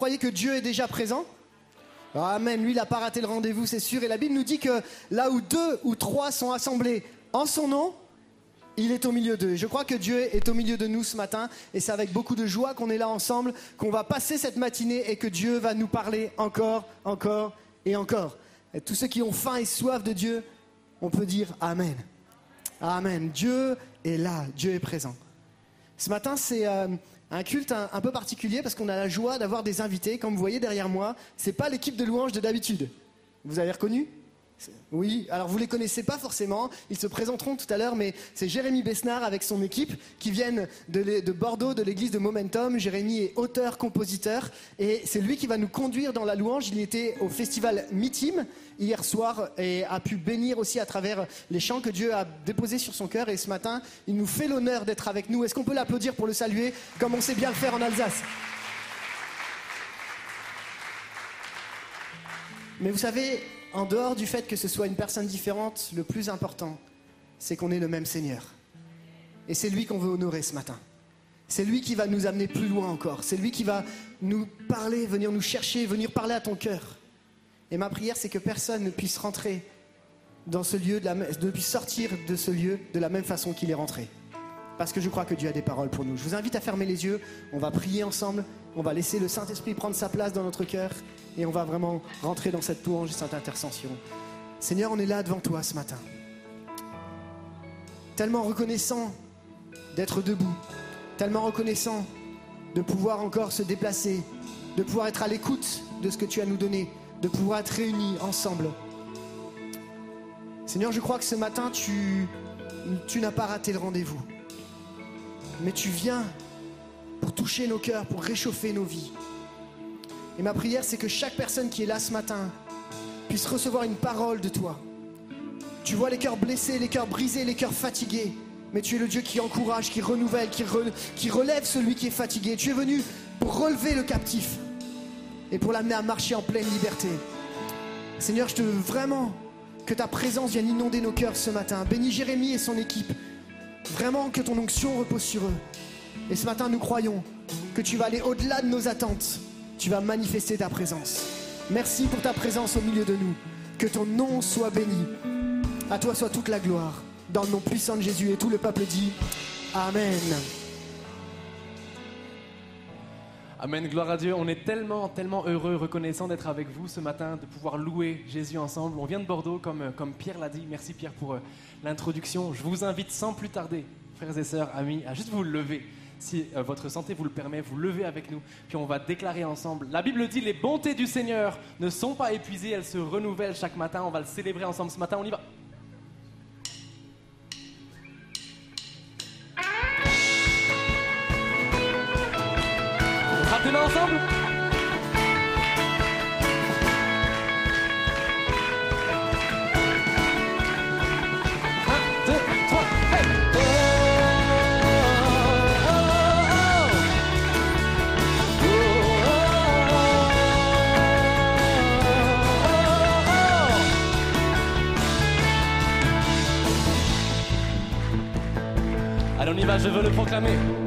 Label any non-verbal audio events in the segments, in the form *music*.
croyez que Dieu est déjà présent? Amen, lui il n'a pas raté le rendez-vous, c'est sûr. Et la Bible nous dit que là où deux ou trois sont assemblés en son nom, il est au milieu d'eux. Je crois que Dieu est au milieu de nous ce matin et c'est avec beaucoup de joie qu'on est là ensemble, qu'on va passer cette matinée et que Dieu va nous parler encore, encore et encore. Tous ceux qui ont faim et soif de Dieu, on peut dire Amen. Amen. Dieu est là, Dieu est présent. Ce matin, c'est euh, un culte un, peu particulier parce qu'on a la joie d'avoir des invités. Comme vous voyez derrière moi, c'est pas l'équipe de louanges de d'habitude. Vous avez reconnu? Oui, alors vous les connaissez pas forcément, ils se présenteront tout à l'heure, mais c'est Jérémy Besnard avec son équipe qui viennent de, Bordeaux, de l'église de Momentum. Jérémy est auteur, compositeur, et c'est lui qui va nous conduire dans la louange. Il était au festival Mitim hier soir et a pu bénir aussi à travers les chants que Dieu a déposés sur son cœur. Et ce matin, il nous fait l'honneur d'être avec nous. Est-ce qu'on peut l'applaudir pour le saluer, comme on sait bien le faire en Alsace? Mais vous savez, en dehors du fait que ce soit une personne différente, le plus important, c'est qu'on ait le même Seigneur. Et c'est lui qu'on veut honorer ce matin. C'est lui qui va nous amener plus loin encore. C'est lui qui va nous parler, venir nous chercher, venir parler à ton cœur. Et ma prière, c'est que personne ne puisse rentrer dans ce lieu, de puisse sortir de ce lieu de la même façon qu'il est rentré. Parce que je crois que Dieu a des paroles pour nous. Je vous invite à fermer les yeux. On va prier ensemble. On va laisser le Saint-Esprit prendre sa place dans notre cœur. Et on va vraiment rentrer dans cette louange et cette intercession. Seigneur, on est là devant toi ce matin. Tellement reconnaissant d'être debout. Tellement reconnaissant de pouvoir encore se déplacer. De pouvoir être à l'écoute de ce que tu as nous donné. De pouvoir être réunis ensemble. Seigneur, je crois que ce matin, tu, tu n'as pas raté le rendez-vous. Mais tu viens pour toucher nos cœurs, pour réchauffer nos vies. Et ma prière, c'est que chaque personne qui est là ce matin puisse recevoir une parole de toi. Tu vois les cœurs blessés, les cœurs brisés, les cœurs fatigués. Mais tu es le Dieu qui encourage, qui renouvelle, qui, re- qui relève celui qui est fatigué. Tu es venu pour relever le captif et pour l'amener à marcher en pleine liberté. Seigneur, je te veux vraiment que ta présence vienne inonder nos cœurs ce matin. Bénis Jérémie et son équipe. Vraiment que ton onction repose sur eux. Et ce matin, nous croyons que tu vas aller au-delà de nos attentes. Tu vas manifester ta présence. Merci pour ta présence au milieu de nous. Que ton nom soit béni. À toi soit toute la gloire. Dans le nom puissant de Jésus et tout le peuple dit Amen. Amen, gloire à Dieu. On est tellement, tellement heureux, reconnaissant d'être avec vous ce matin, de pouvoir louer Jésus ensemble. On vient de Bordeaux, comme, euh, comme Pierre l'a dit. Merci Pierre pour euh, l'introduction. Je vous invite sans plus tarder, frères et sœurs, amis, à juste vous lever. Si euh, votre santé vous le permet, vous levez avec nous, puis on va déclarer ensemble. La Bible dit les bontés du Seigneur ne sont pas épuisées, elles se renouvellent chaque matin. On va le célébrer ensemble ce matin. On y va. On ensemble va,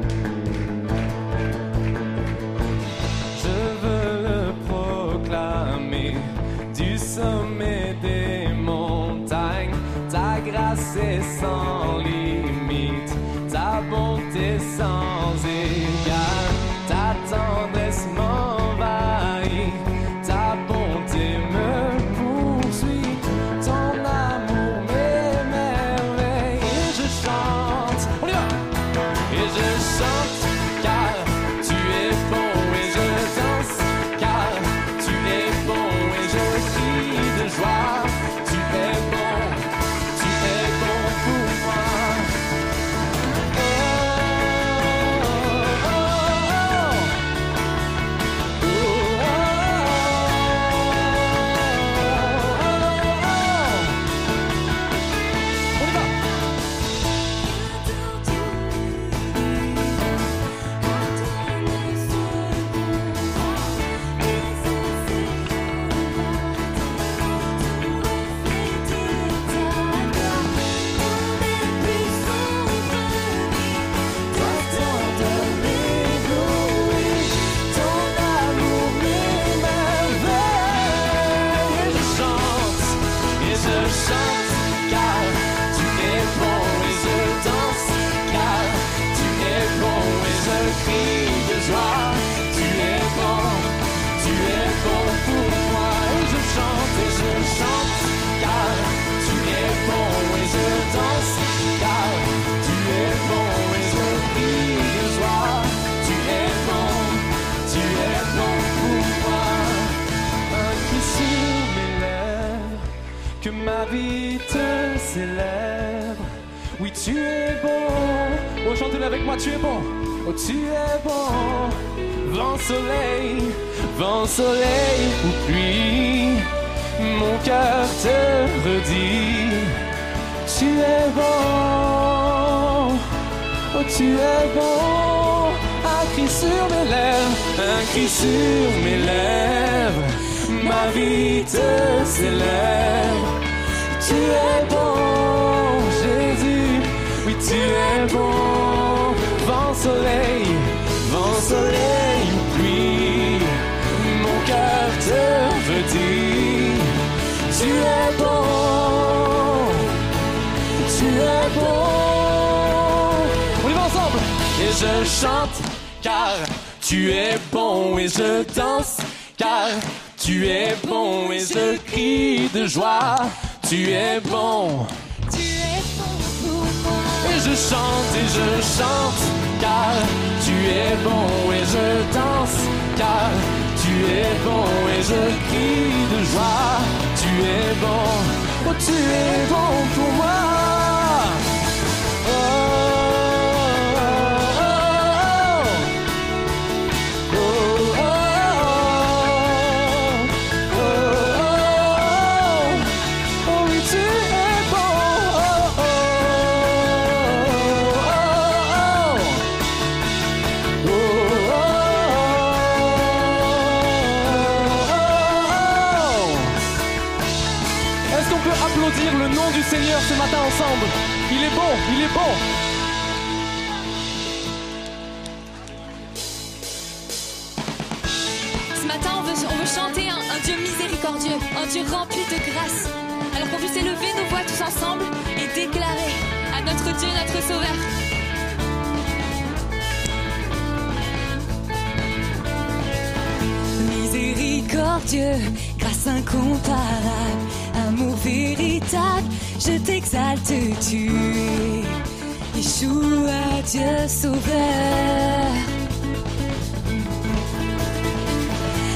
je chante et je chante car tu es bon et je danse car tu es bon et je crie de joie. Tu es bon, oh tu es bon pour moi. Dieu rempli de grâce. Alors qu'on puisse élever nos voix tous ensemble et déclarer à notre Dieu, notre Sauveur. Miséricordieux, grâce incomparable, amour véritable, je t'exalte, tu es Yeshua, Dieu Sauveur.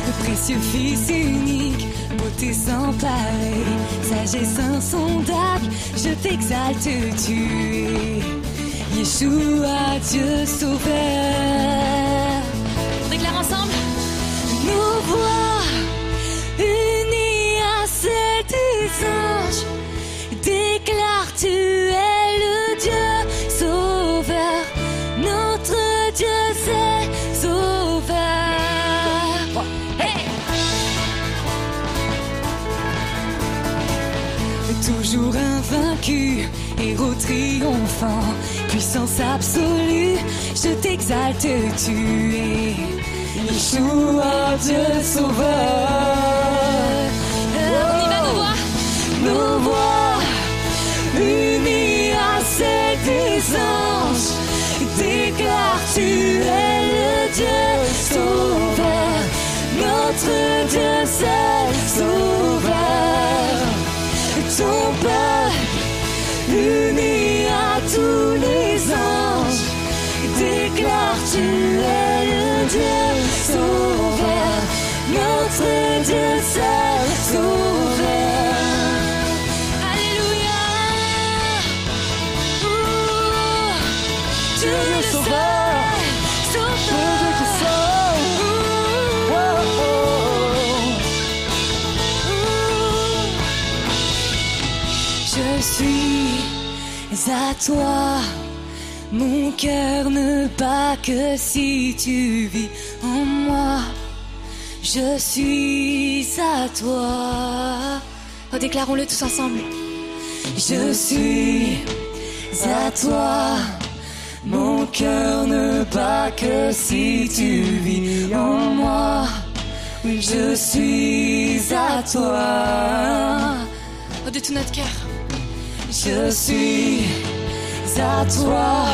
Le précieux Fils unique, beauté sans pareil, sagesse insondable, je t'exalte, tu es Yeshua, Dieu sauveur. Héros triomphant, puissance absolue, je t'exalte, tu es Yeshua, Dieu sauveur. On y va, nos voix Nos voix unies à celles des anges, déclarent tu es le Dieu sauveur, notre Dieu c'est sauveur ton peuple, tu es le Dieu sauveur, notre Dieu c'est sauveur. Alléluia. Ouh, Dieu le sauveur, sauveur. Je suis à toi, mon cœur ne bat que si tu vis en moi. Je suis à toi. Oh, déclarons-le tous ensemble. Je suis à toi. Mon cœur ne bat que si tu vis en moi. Oui, je suis à toi. Oh, de tout notre cœur. Je suis à toi.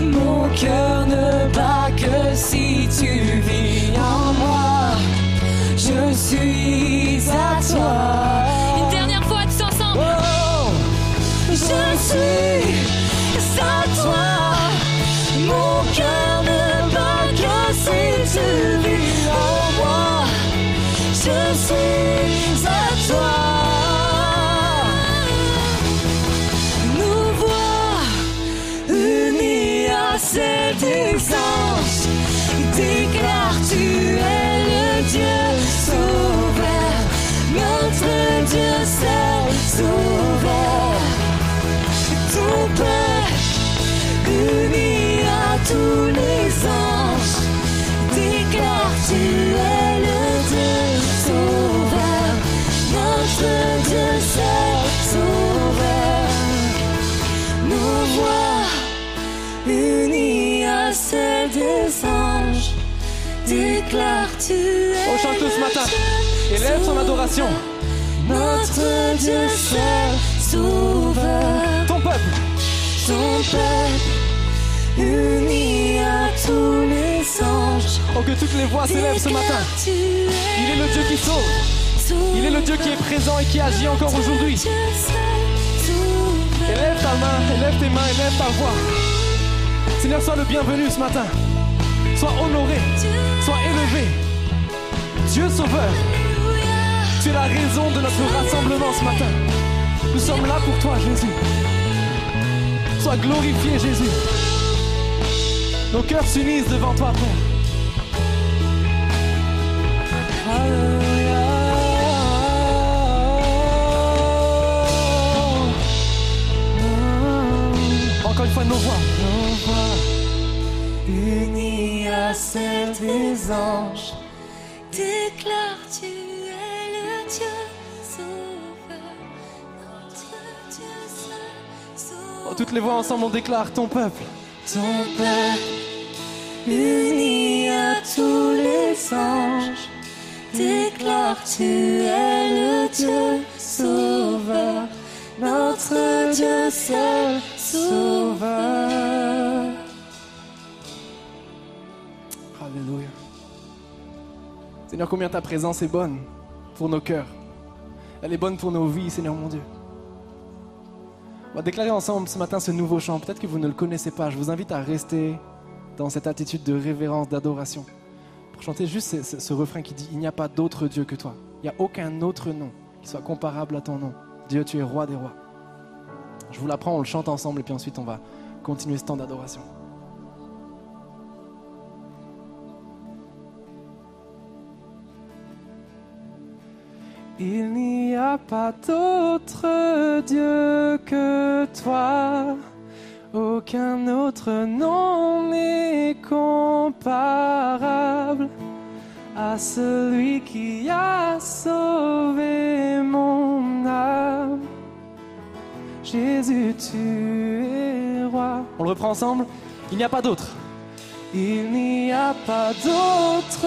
Mon cœur ne bat que si tu vis en moi. Je suis à toi. sauveur nous voit unis à celle des anges. Déclare-tu. On chante tous ce matin. Élève son adoration. Notre Dieu seul sauveur. Ton peuple. Ton peuple. Uni à tous les anges. Oh, que toutes les voix s'élèvent ce matin. Il est le Dieu qui sauve. Il est le Dieu qui est présent et qui agit encore aujourd'hui. Élève ta main, élève tes mains, élève ta voix. Seigneur, sois le bienvenu ce matin. Sois honoré, sois élevé. Dieu sauveur, tu es la raison de notre rassemblement ce matin. Nous sommes là pour toi, Jésus. Sois glorifié, Jésus. Nos cœurs s'unissent devant toi, Père. Fois, nos voix. Nos voix. Unis à celle des anges, déclare tu es le Dieu sauveur, notre Dieu seul Oh, sauveur. toutes les voix ensemble, on déclare ton peuple. Ton peuple, uni à tous les anges, déclare tu es le Dieu sauveur, notre Dieu seul sauveur. Alléluia. Seigneur, combien ta présence est bonne pour nos cœurs. Elle est bonne pour nos vies, Seigneur mon Dieu. On va déclarer ensemble ce matin ce nouveau chant. Peut-être que vous ne le connaissez pas. Je vous invite à rester dans cette attitude de révérence, d'adoration. Pour chanter juste ce, ce- ce refrain qui dit Il n'y a pas d'autre Dieu que toi. Il n'y a aucun autre nom qui soit comparable à ton nom. Dieu, tu es roi des rois. Je vous l'apprends, on le chante ensemble et puis ensuite on va continuer ce temps d'adoration. Il n'y a pas d'autre Dieu que toi. Aucun autre nom n'est comparable à celui qui a sauvé mon âme. Jésus, tu es roi. On le reprend ensemble. Il n'y a pas d'autre. Il n'y a pas d'autre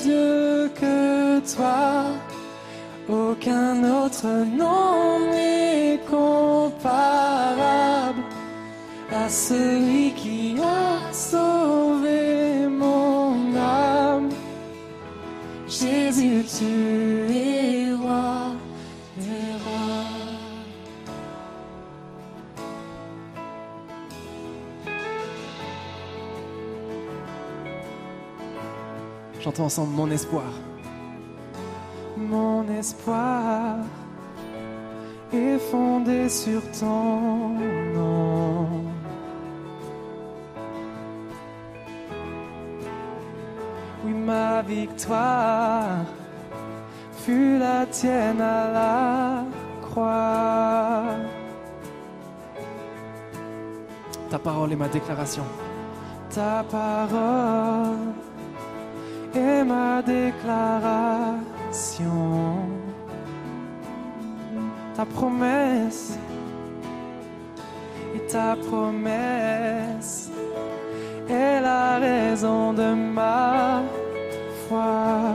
Dieu que toi. Aucun autre nom n'est comparable à celui qui a sauvé mon âme. Jésus, tu es Chantons ensemble mon espoir. Mon espoir est fondé sur ton nom. Oui, ma victoire fut la tienne à la croix. Ta parole est ma déclaration. Ta parole est ma déclaration. Ta promesse et ta promesse est la raison de ma foi.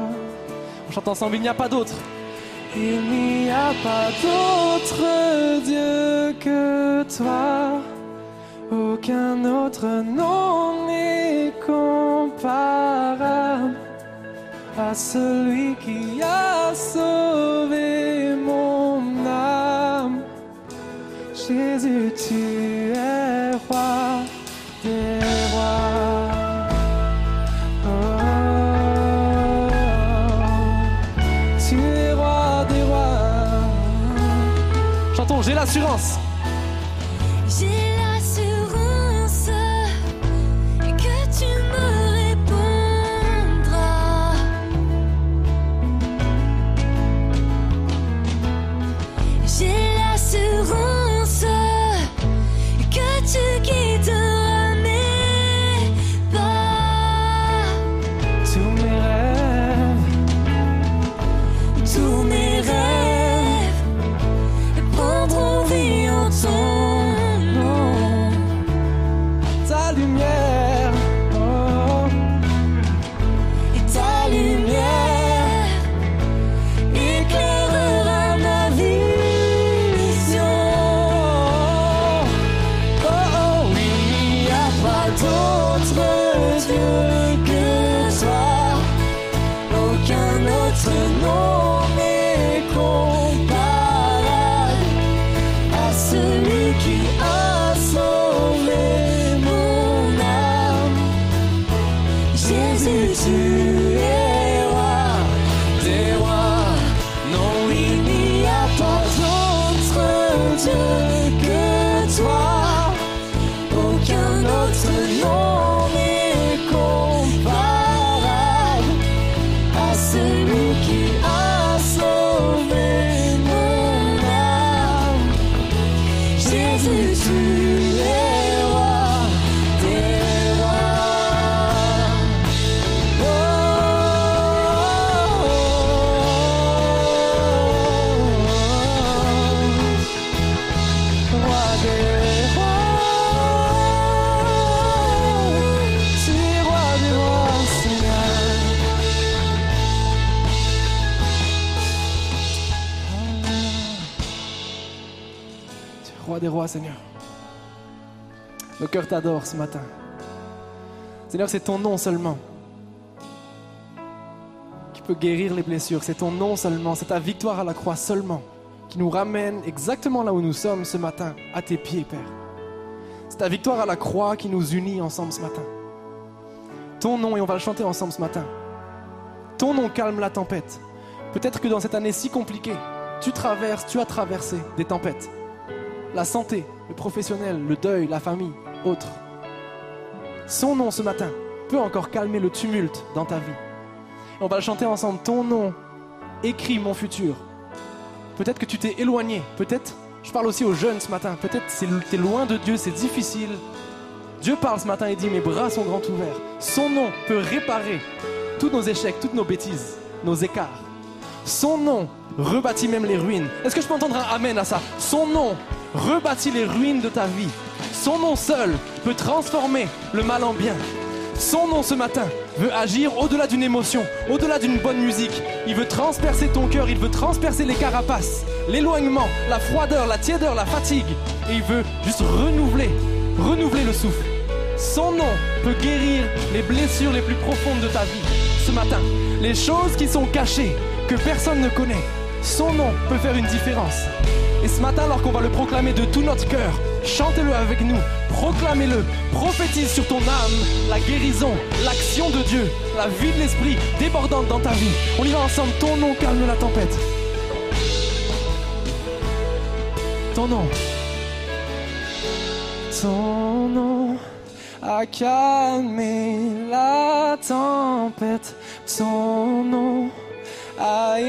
On chante ensemble, il n'y a pas d'autre. Il n'y a pas d'autre Dieu que toi. Aucun autre nom n'est comparable à celui qui a sauvé mon âme. Jésus, tu es roi des rois. Oh, tu es roi des rois. Chantons, j'ai l'assurance. Seigneur. Nos cœurs t'adorent ce matin. Seigneur, c'est ton nom seulement qui peut guérir les blessures. C'est ton nom seulement, c'est ta victoire à la croix seulement qui nous ramène exactement là où nous sommes ce matin, à tes pieds, Père. C'est ta victoire à la croix qui nous unit ensemble ce matin. Ton nom, et on va le chanter ensemble ce matin. Ton nom calme la tempête. Peut-être que dans cette année si compliquée, tu traverses, tu as traversé des tempêtes. La santé, le professionnel, le deuil, la famille, autres. Son nom ce matin peut encore calmer le tumulte dans ta vie. On va le chanter ensemble. Ton nom écrit mon futur. Peut-être que tu t'es éloigné. Peut-être, je parle aussi aux jeunes ce matin. Peut-être tu es loin de Dieu, c'est difficile. Dieu parle ce matin et dit Mes bras sont grands ouverts. Son nom peut réparer tous nos échecs, toutes nos bêtises, nos écarts. Son nom rebâtit même les ruines. Est-ce que je peux entendre un Amen à ça? Son nom rebâtit les ruines de ta vie. Son nom seul peut transformer le mal en bien. Son nom ce matin veut agir au-delà d'une émotion, au-delà d'une bonne musique. Il veut transpercer ton cœur, il veut transpercer les carapaces, l'éloignement, la froideur, la tiédeur, la fatigue. Et il veut juste renouveler, renouveler le souffle. Son nom peut guérir les blessures les plus profondes de ta vie. Ce matin, les choses qui sont cachées, que personne ne connaît, son nom peut faire une différence. Et ce matin, alors qu'on va le proclamer de tout notre cœur, chantez-le avec nous, proclamez-le, prophétise sur ton âme la guérison, l'action de Dieu, la vie de l'esprit débordante dans ta vie. On y va ensemble, ton nom calme la tempête. Ton nom. Ton nom a calmé la tempête. Ton nom a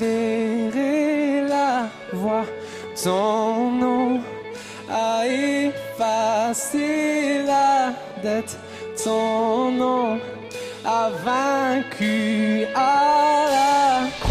la voie. Ton nom a effacé la dette. Ton nom a vaincu à la.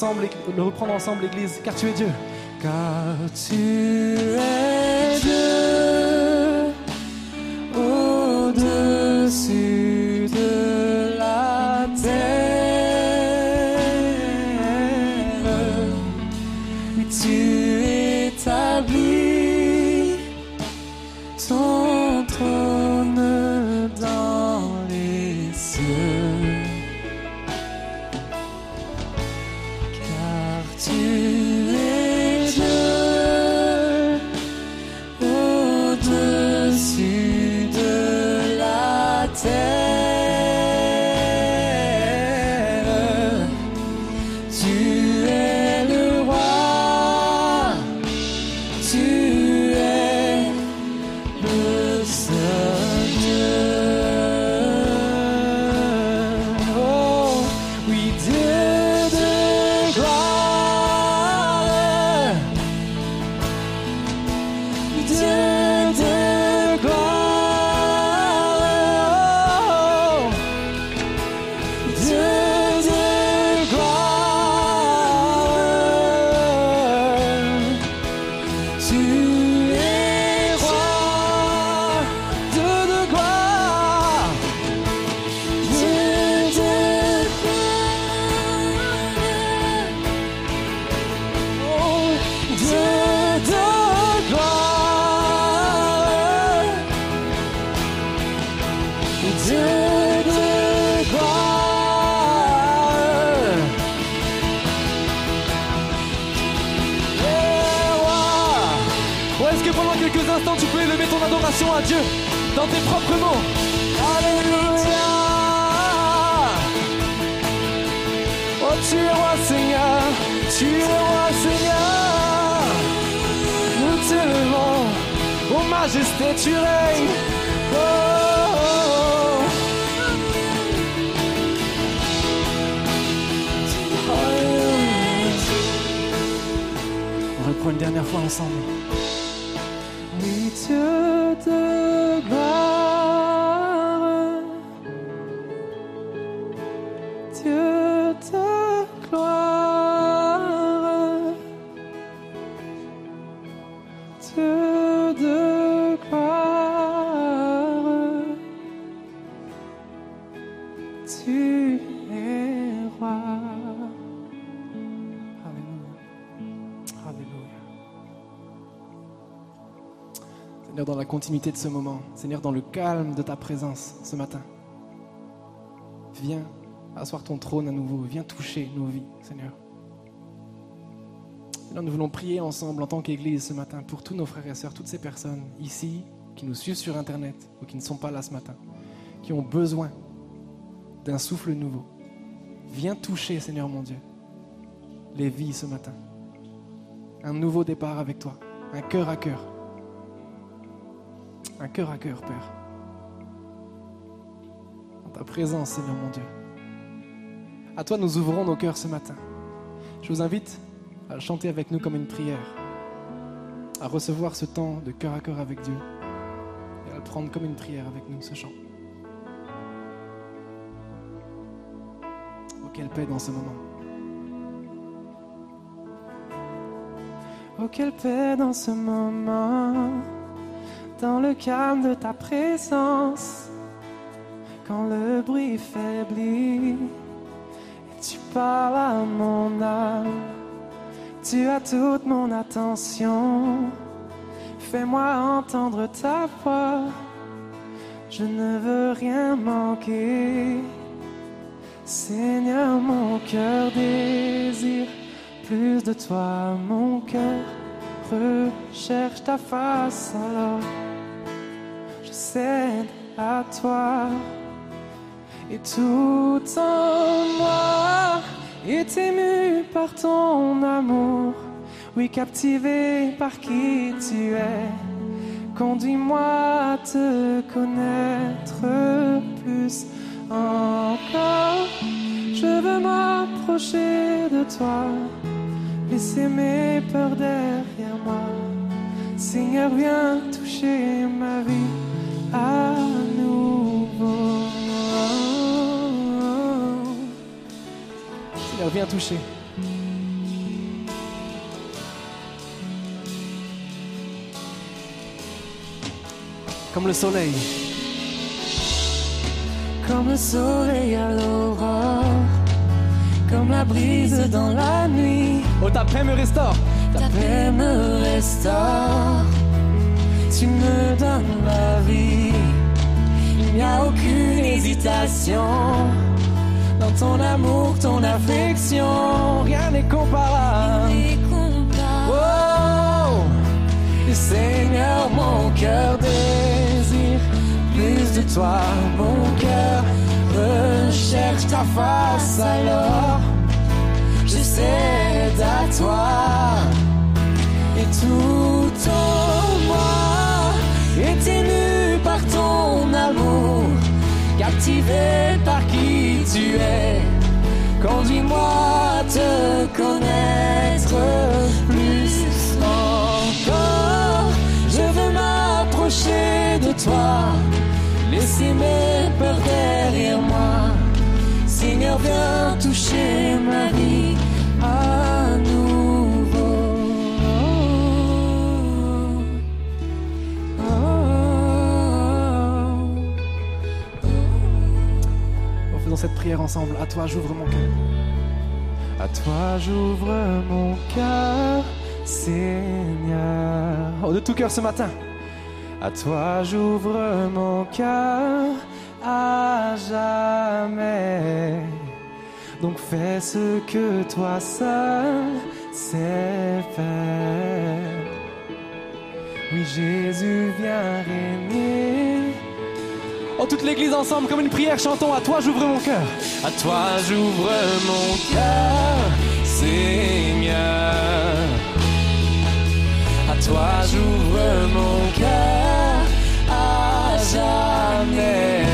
Reprendre ensemble, l'Église Car tu es Dieu. Car tu es continuité de ce moment, Seigneur, dans le calme de ta présence ce matin, viens asseoir ton trône à nouveau, viens toucher nos vies, Seigneur. Seigneur, nous voulons prier ensemble en tant qu'Église ce matin pour tous nos frères et sœurs, toutes ces personnes ici qui nous suivent sur Internet ou qui ne sont pas là ce matin, qui ont besoin d'un souffle nouveau. Viens toucher, Seigneur mon Dieu, les vies ce matin. Un nouveau départ avec toi, un cœur à cœur. Un cœur à cœur, Père. En ta présence, Seigneur mon Dieu. À toi, nous ouvrons nos cœurs ce matin. Je vous invite à chanter avec nous comme une prière, à recevoir ce temps de cœur à cœur avec Dieu et à le prendre comme une prière avec nous, ce chant. Oh, quelle paix dans ce moment. Oh, quelle paix dans ce moment, dans le calme de ta présence, quand le bruit faiblit tu parles à mon âme. Tu as toute mon attention, fais-moi entendre ta voix, je ne veux rien manquer. Seigneur, mon cœur désire plus de toi, mon cœur recherche ta face, alors je cède à toi. Et tout en moi est ému par ton amour, oui, captivé par qui tu es. Conduis-moi à te connaître plus encore. Je veux m'approcher de toi, laisser mes peurs derrière moi. Seigneur, viens toucher ma vie à nouveau. Seigneur, viens toucher. Comme le soleil. Comme le soleil à l'aurore, comme la brise dans la nuit. Oh, ta paix me restaure. Ta paix me restaure, tu me donnes la vie. Il n'y a aucune hésitation dans ton amour, ton affection. Rien n'est comparable. Oh, Seigneur, mon cœur désire plus de toi. Mon cœur recherche ta face alors. Je cède à toi et tout en moi est par ton amour, captivé par qui tu es. Conduis-moi à te connaître plus encore. Je veux m'approcher de toi, laisser mes peurs derrière moi. Seigneur, viens toucher ma vie cette prière ensemble, à toi j'ouvre mon cœur. À toi j'ouvre mon cœur, Seigneur. Oh, de tout cœur ce matin. À toi j'ouvre mon cœur à jamais. Donc fais ce que toi seul sais faire. Oui, Jésus vient régner. Oh, toute l'église ensemble, comme une prière, chantons À toi j'ouvre mon cœur. À toi j'ouvre mon cœur, Seigneur. À toi j'ouvre mon cœur à jamais.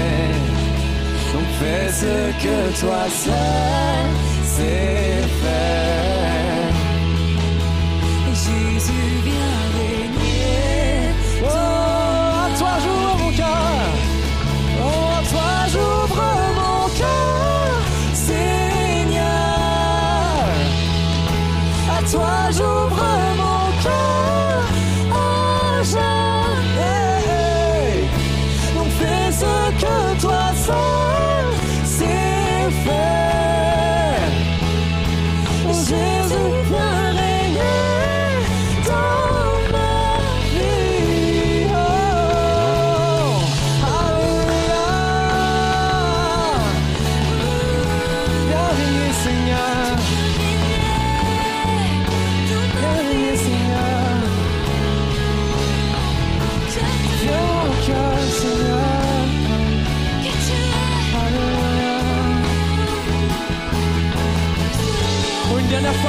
Donc fais ce que toi seul sais faire.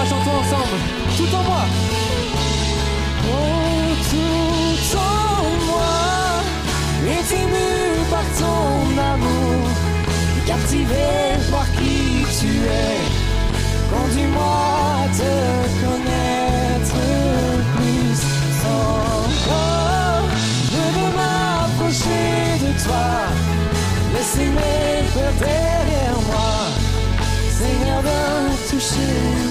Chantons ensemble. Tout en moi. Oh, tout en moi est ému par ton amour, captivé par qui tu es. Conduis-moi à te connaître plus encore. Je veux m'approcher de toi, laisser mes peurs derrière moi. Seigneur, viens toucher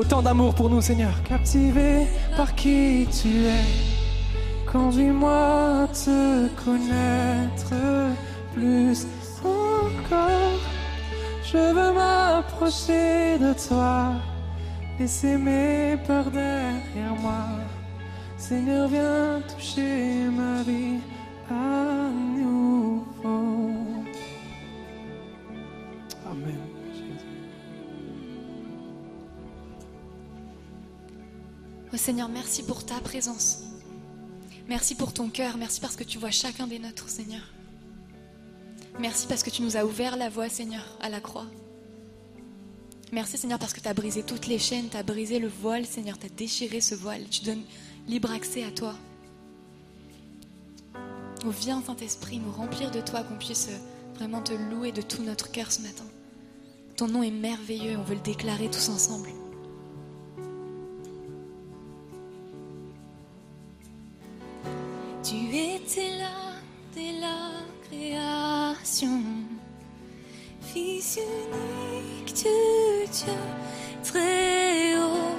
autant d'amour pour nous, Seigneur. Captivé par qui tu es. Conduis-moi à te connaître plus encore. Je veux m'approcher de toi, laisser mes peurs derrière moi. Seigneur, viens toucher ma vie à Oh Seigneur, merci pour ta présence. Merci pour ton cœur. Merci parce que tu vois chacun des nôtres, Seigneur. Merci parce que tu nous as ouvert la voie, Seigneur, à la croix. Merci, Seigneur, parce que tu as brisé toutes les chaînes, tu as brisé le voile, Seigneur, tu as déchiré ce voile. Tu donnes libre accès à toi. Oh, viens, Saint-Esprit, nous remplir de toi, qu'on puisse vraiment te louer de tout notre cœur ce matin. Ton nom est merveilleux, on veut le déclarer tous ensemble. Tu étais là dès la création, Fils unique de Dieu très haut.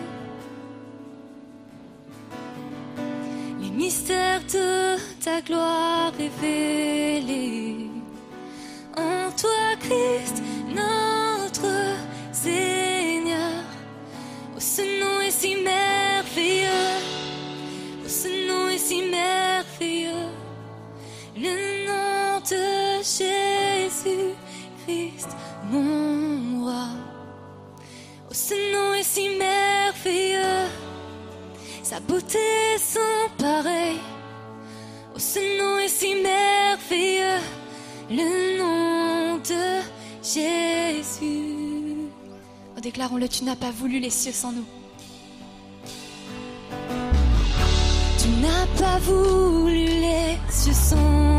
Les mystères de ta gloire révélés en toi, Christ, notre Seigneur. Ce nom est si merveilleux ce nom est si merveilleux, le nom de Jésus Christ, mon roi. Oh, ce nom est si merveilleux, sa beauté sans pareil. Oh, ce nom est si merveilleux, le nom de Jésus. Oh, déclarons-le, tu n'as pas voulu les cieux sans nous. pas voulu les yeux sont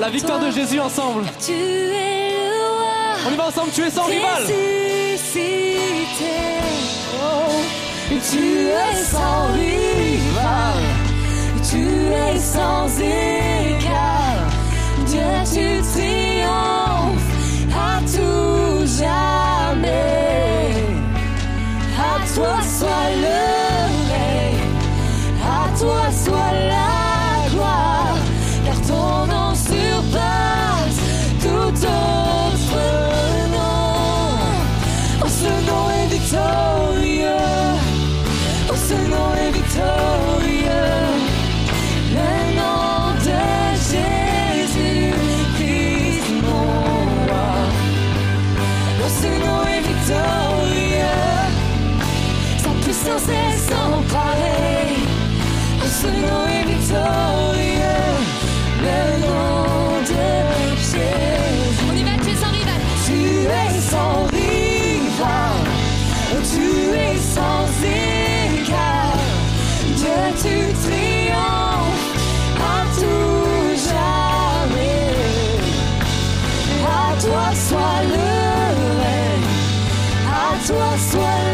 La victoire de Jésus ensemble. On y va ensemble, tu es sans rival. Oh. Tu es sans rival. Tu es sans égal. Dieu, tu triomphes à tout jamais. À toi soit le toi soit le règne, à toi soit le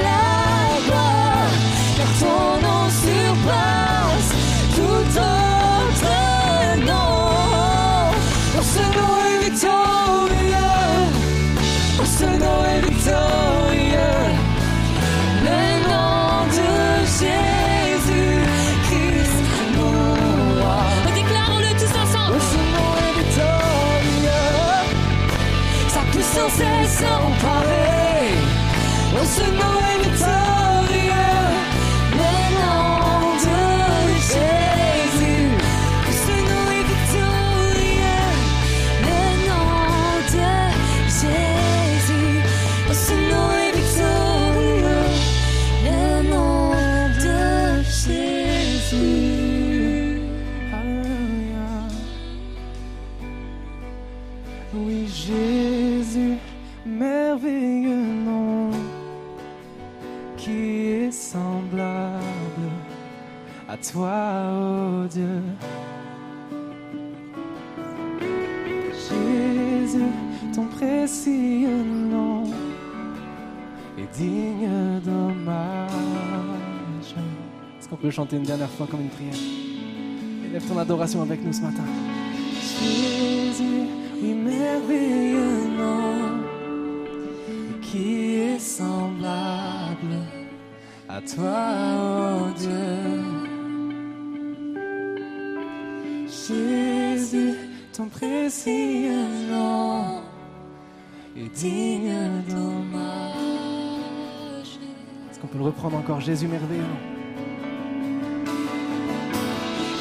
non sei se un pavé, se muove. Toi, oh Dieu. Jésus, ton précieux nom est digne d'hommage. Est-ce qu'on peut chanter une dernière fois comme une prière? Élève ton adoration avec nous ce matin. Jésus, oui, merveilleux nom qui est semblable à toi, oh Dieu. Jésus, ton précieux nom est digne d'hommage. Est-ce qu'on peut le reprendre encore? Jésus merveilleux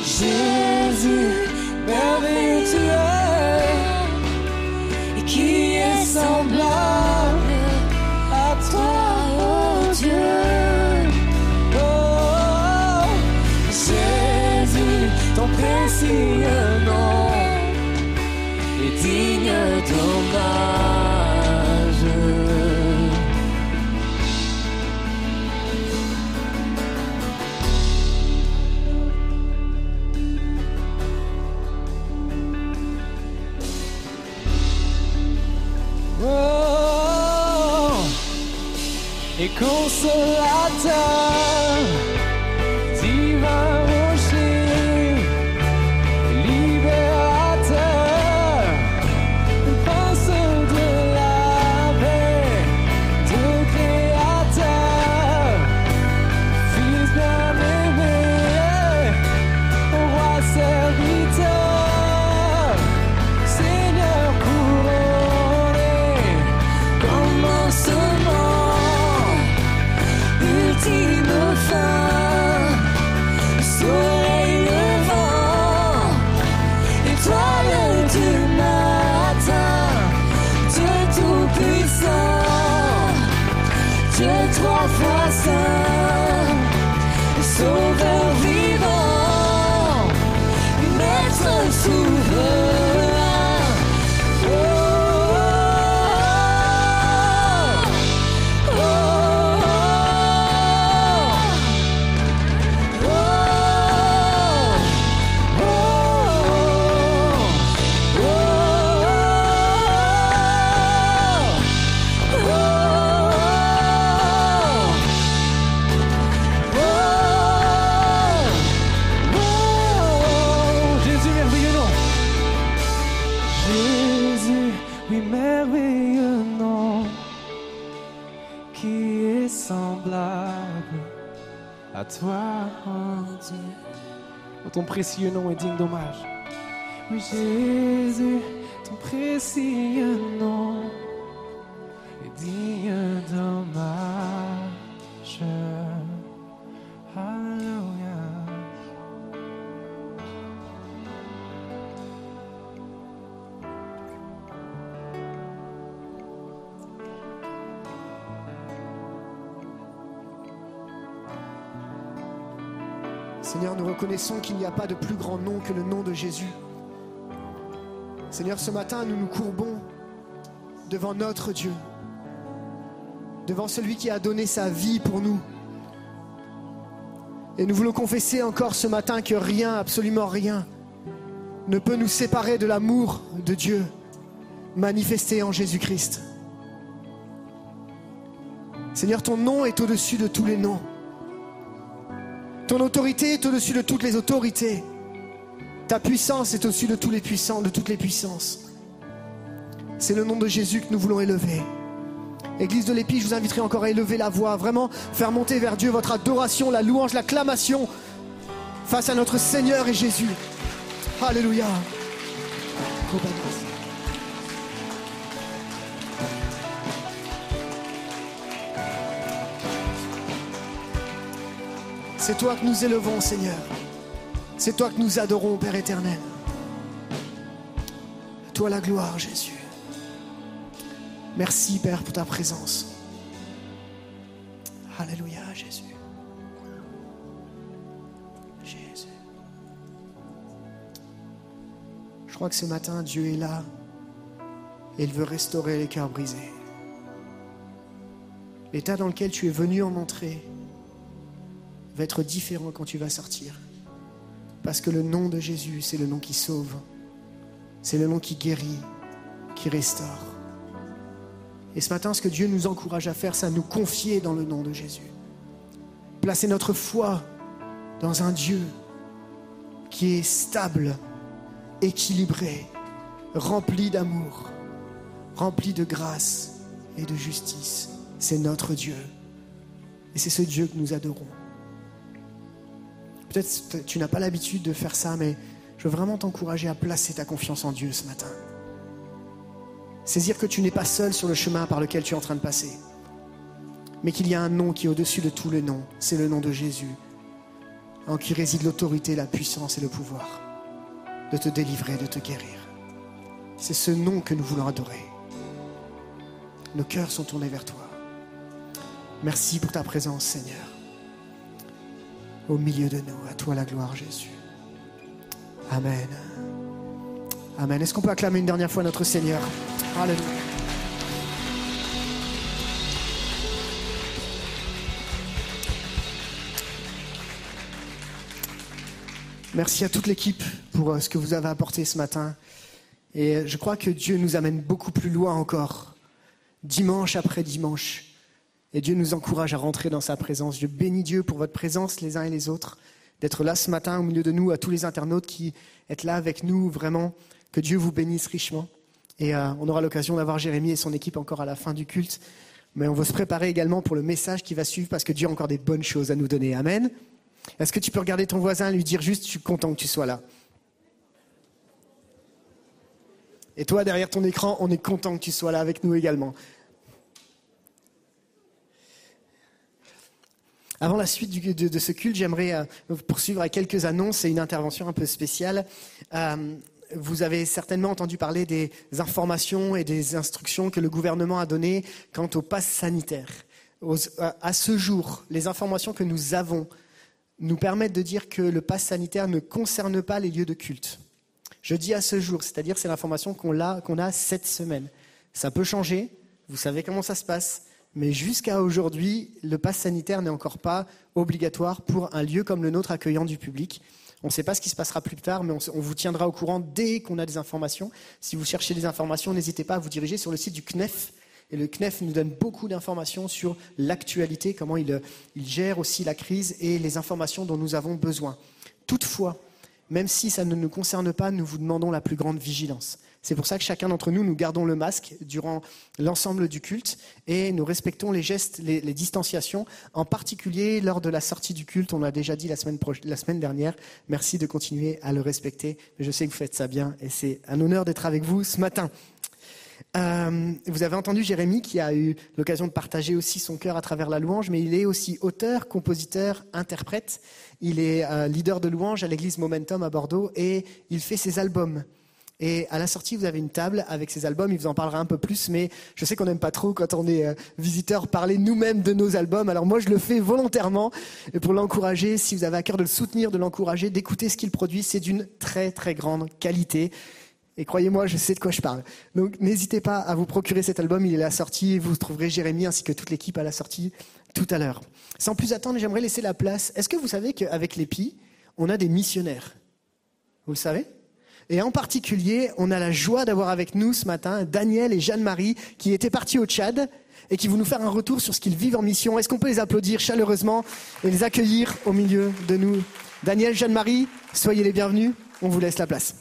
Jésus, merveilleux tu es, et qui est semblable d'hommage. Oh, et consolateur, Dieu trois fois saint, sauveur vivant, ton précieux nom est digne d'hommage. Oui, Jésus, ton précieux nom est digne d'hommage. Seigneur, nous reconnaissons qu'il n'y a pas de plus grand nom que le nom de Jésus. Seigneur, ce matin, nous nous courbons devant notre Dieu, devant celui qui a donné sa vie pour nous. Et nous voulons confesser encore ce matin que rien, absolument rien, ne peut nous séparer de l'amour de Dieu manifesté en Jésus-Christ. Seigneur, ton nom est au-dessus de tous les noms. Ton autorité est au-dessus de toutes les autorités. Ta puissance est au-dessus de tous les puissants, de toutes les puissances. C'est le nom de Jésus que nous voulons élever. Église de l'Épi, je vous inviterai encore à élever la voix, vraiment faire monter vers Dieu votre adoration, la louange, l'acclamation face à notre Seigneur et Jésus. Alléluia. C'est toi que nous élevons, Seigneur. C'est toi que nous adorons, Père éternel. Toi la gloire, Jésus. Merci, Père, pour ta présence. Alléluia, Jésus. Jésus. Je crois que ce matin, Dieu est là et il veut restaurer les cœurs brisés. L'état dans lequel tu es venu en entrée, va être différent quand tu vas sortir. Parce que le nom de Jésus, c'est le nom qui sauve. C'est le nom qui guérit, qui restaure. Et ce matin, ce que Dieu nous encourage à faire, c'est à nous confier dans le nom de Jésus. Placer notre foi dans un Dieu qui est stable, équilibré, rempli d'amour, rempli de grâce et de justice. C'est notre Dieu. Et c'est ce Dieu que nous adorons. Peut-être tu n'as pas l'habitude de faire ça, mais je veux vraiment t'encourager à placer ta confiance en Dieu ce matin. Saisir que tu n'es pas seul sur le chemin par lequel tu es en train de passer, mais qu'il y a un nom qui est au-dessus de tous les noms. C'est le nom de Jésus, en qui réside l'autorité, la puissance et le pouvoir de te délivrer, de te guérir. C'est ce nom que nous voulons adorer. Nos cœurs sont tournés vers toi. Merci pour ta présence, Seigneur. Au milieu de nous, à toi la gloire, Jésus. Amen. Amen. Est-ce qu'on peut acclamer une dernière fois notre Seigneur? Alléluia. Merci à toute l'équipe pour euh, ce que vous avez apporté ce matin. Et euh, je crois que Dieu nous amène beaucoup plus loin encore, dimanche après dimanche. Et Dieu nous encourage à rentrer dans sa présence. Je bénis Dieu pour votre présence les uns et les autres, d'être là ce matin au milieu de nous, à tous les internautes qui êtes là avec nous, vraiment. Que Dieu vous bénisse richement. Et euh, on aura l'occasion d'avoir Jérémie et son équipe encore à la fin du culte. Mais on veut se préparer également pour le message qui va suivre parce que Dieu a encore des bonnes choses à nous donner. Amen. Est-ce que tu peux regarder ton voisin et lui dire juste, je suis content que tu sois là Et toi, derrière ton écran, on est content que tu sois là avec nous également. Avant la suite de, ce culte, j'aimerais euh, poursuivre avec quelques annonces et une intervention un peu spéciale. Euh, vous avez certainement entendu parler des informations et des instructions que le gouvernement a données quant au pass sanitaire. à ce jour, les informations que nous avons nous permettent de dire que le pass sanitaire ne concerne pas les lieux de culte. Je dis à ce jour, c'est-à-dire c'est l'information qu'on a, qu'on a cette semaine. Ça peut changer, vous savez comment ça se passe, mais jusqu'à aujourd'hui, le pass sanitaire n'est encore pas obligatoire pour un lieu comme le nôtre accueillant du public. On ne sait pas ce qui se passera plus tard, mais on, vous tiendra au courant dès qu'on a des informations. Si vous cherchez des informations, n'hésitez pas à vous diriger sur le site du CNEF. Et le CNEF nous donne beaucoup d'informations sur l'actualité, comment il, il gère aussi la crise et les informations dont nous avons besoin. Toutefois, même si ça ne nous concerne pas, nous vous demandons la plus grande vigilance. C'est pour ça que chacun d'entre nous, nous gardons le masque durant l'ensemble du culte et nous respectons les gestes, les, distanciations, en particulier lors de la sortie du culte. On l'a déjà dit la semaine, la semaine dernière. Merci de continuer à le respecter. je sais que vous faites ça bien et c'est un honneur d'être avec vous ce matin. Euh, vous avez entendu Jérémie qui a eu l'occasion de partager aussi son cœur à travers la louange, mais il est aussi auteur, compositeur, interprète. Il est euh, leader de louange à l'église Momentum à Bordeaux et il fait ses albums. Et à la sortie, vous avez une table avec ses albums. Il vous en parlera un peu plus, mais je sais qu'on n'aime pas trop quand on est euh, visiteur parler nous-mêmes de nos albums. Alors moi, je le fais volontairement pour l'encourager. Si vous avez à cœur de le soutenir, de l'encourager, d'écouter ce qu'il produit, c'est d'une très très grande qualité. Et croyez-moi, je sais de quoi je parle. Donc n'hésitez pas à vous procurer cet album. Il est à la sortie. Vous trouverez Jérémy ainsi que toute l'équipe à la sortie tout à l'heure. Sans plus attendre, j'aimerais laisser la place. Est-ce que vous savez qu'avec l'EPI, on a des missionnaires? Vous le savez? Et en particulier, on a la joie d'avoir avec nous ce matin Daniel et Jeanne-Marie qui étaient partis au Tchad et qui vont nous faire un retour sur ce qu'ils vivent en mission. Est-ce qu'on peut les applaudir chaleureusement et les accueillir au milieu de nous? Daniel, Jeanne-Marie, soyez les bienvenus. On vous laisse la place.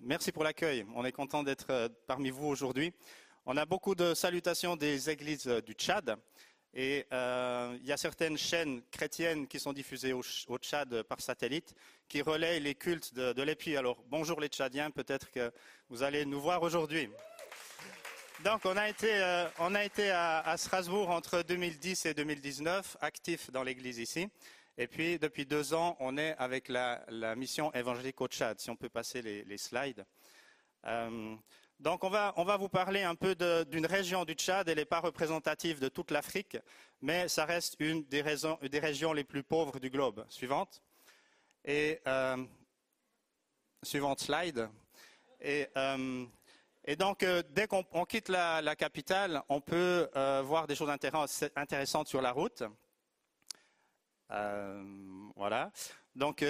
Merci pour l'accueil. On est content d'être euh, parmi vous aujourd'hui. On a beaucoup de salutations des églises euh, du Tchad. Et euh, il y a certaines chaînes chrétiennes qui sont diffusées au, Tchad par satellite qui relaient les cultes de, l'épi. Alors bonjour les Tchadiens, peut-être que vous allez nous voir aujourd'hui. Donc on a été, euh, on a été à, Strasbourg entre 2010 et 2019, actifs dans l'église ici. Et puis depuis deux ans, on est avec la, mission évangélique au Tchad. Si on peut passer les, slides. Euh, donc on va, vous parler un peu d'une région du Tchad. Elle n'est pas représentative de toute l'Afrique, mais ça reste une des, régions les plus pauvres du globe. Suivante. Et euh, suivante slide. Et euh, donc, euh, dès qu'on on quitte la, capitale, on peut voir des choses intéressantes- sur la route. Voilà. Donc,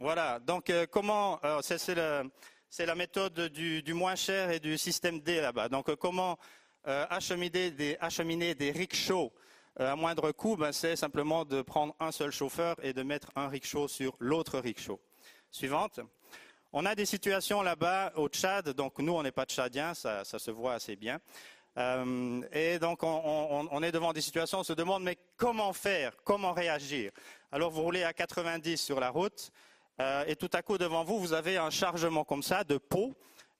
voilà. Donc, comment c'est le- c'est la méthode du, moins cher et du système D là-bas. Donc, euh, comment euh, acheminer des, rickshaws euh, à moindre coût ben, C'est simplement de prendre un seul chauffeur et de mettre un rickshaw sur l'autre rickshaw. Suivante. On a des situations là-bas au Tchad, donc nous on n'est pas tchadiens, ça, se voit assez bien. Et donc on, on- on est devant des situations, on se demande mais comment faire, comment réagir? Alors vous roulez à 90 sur la route euh, et tout à coup devant vous vous avez un chargement comme ça de pots.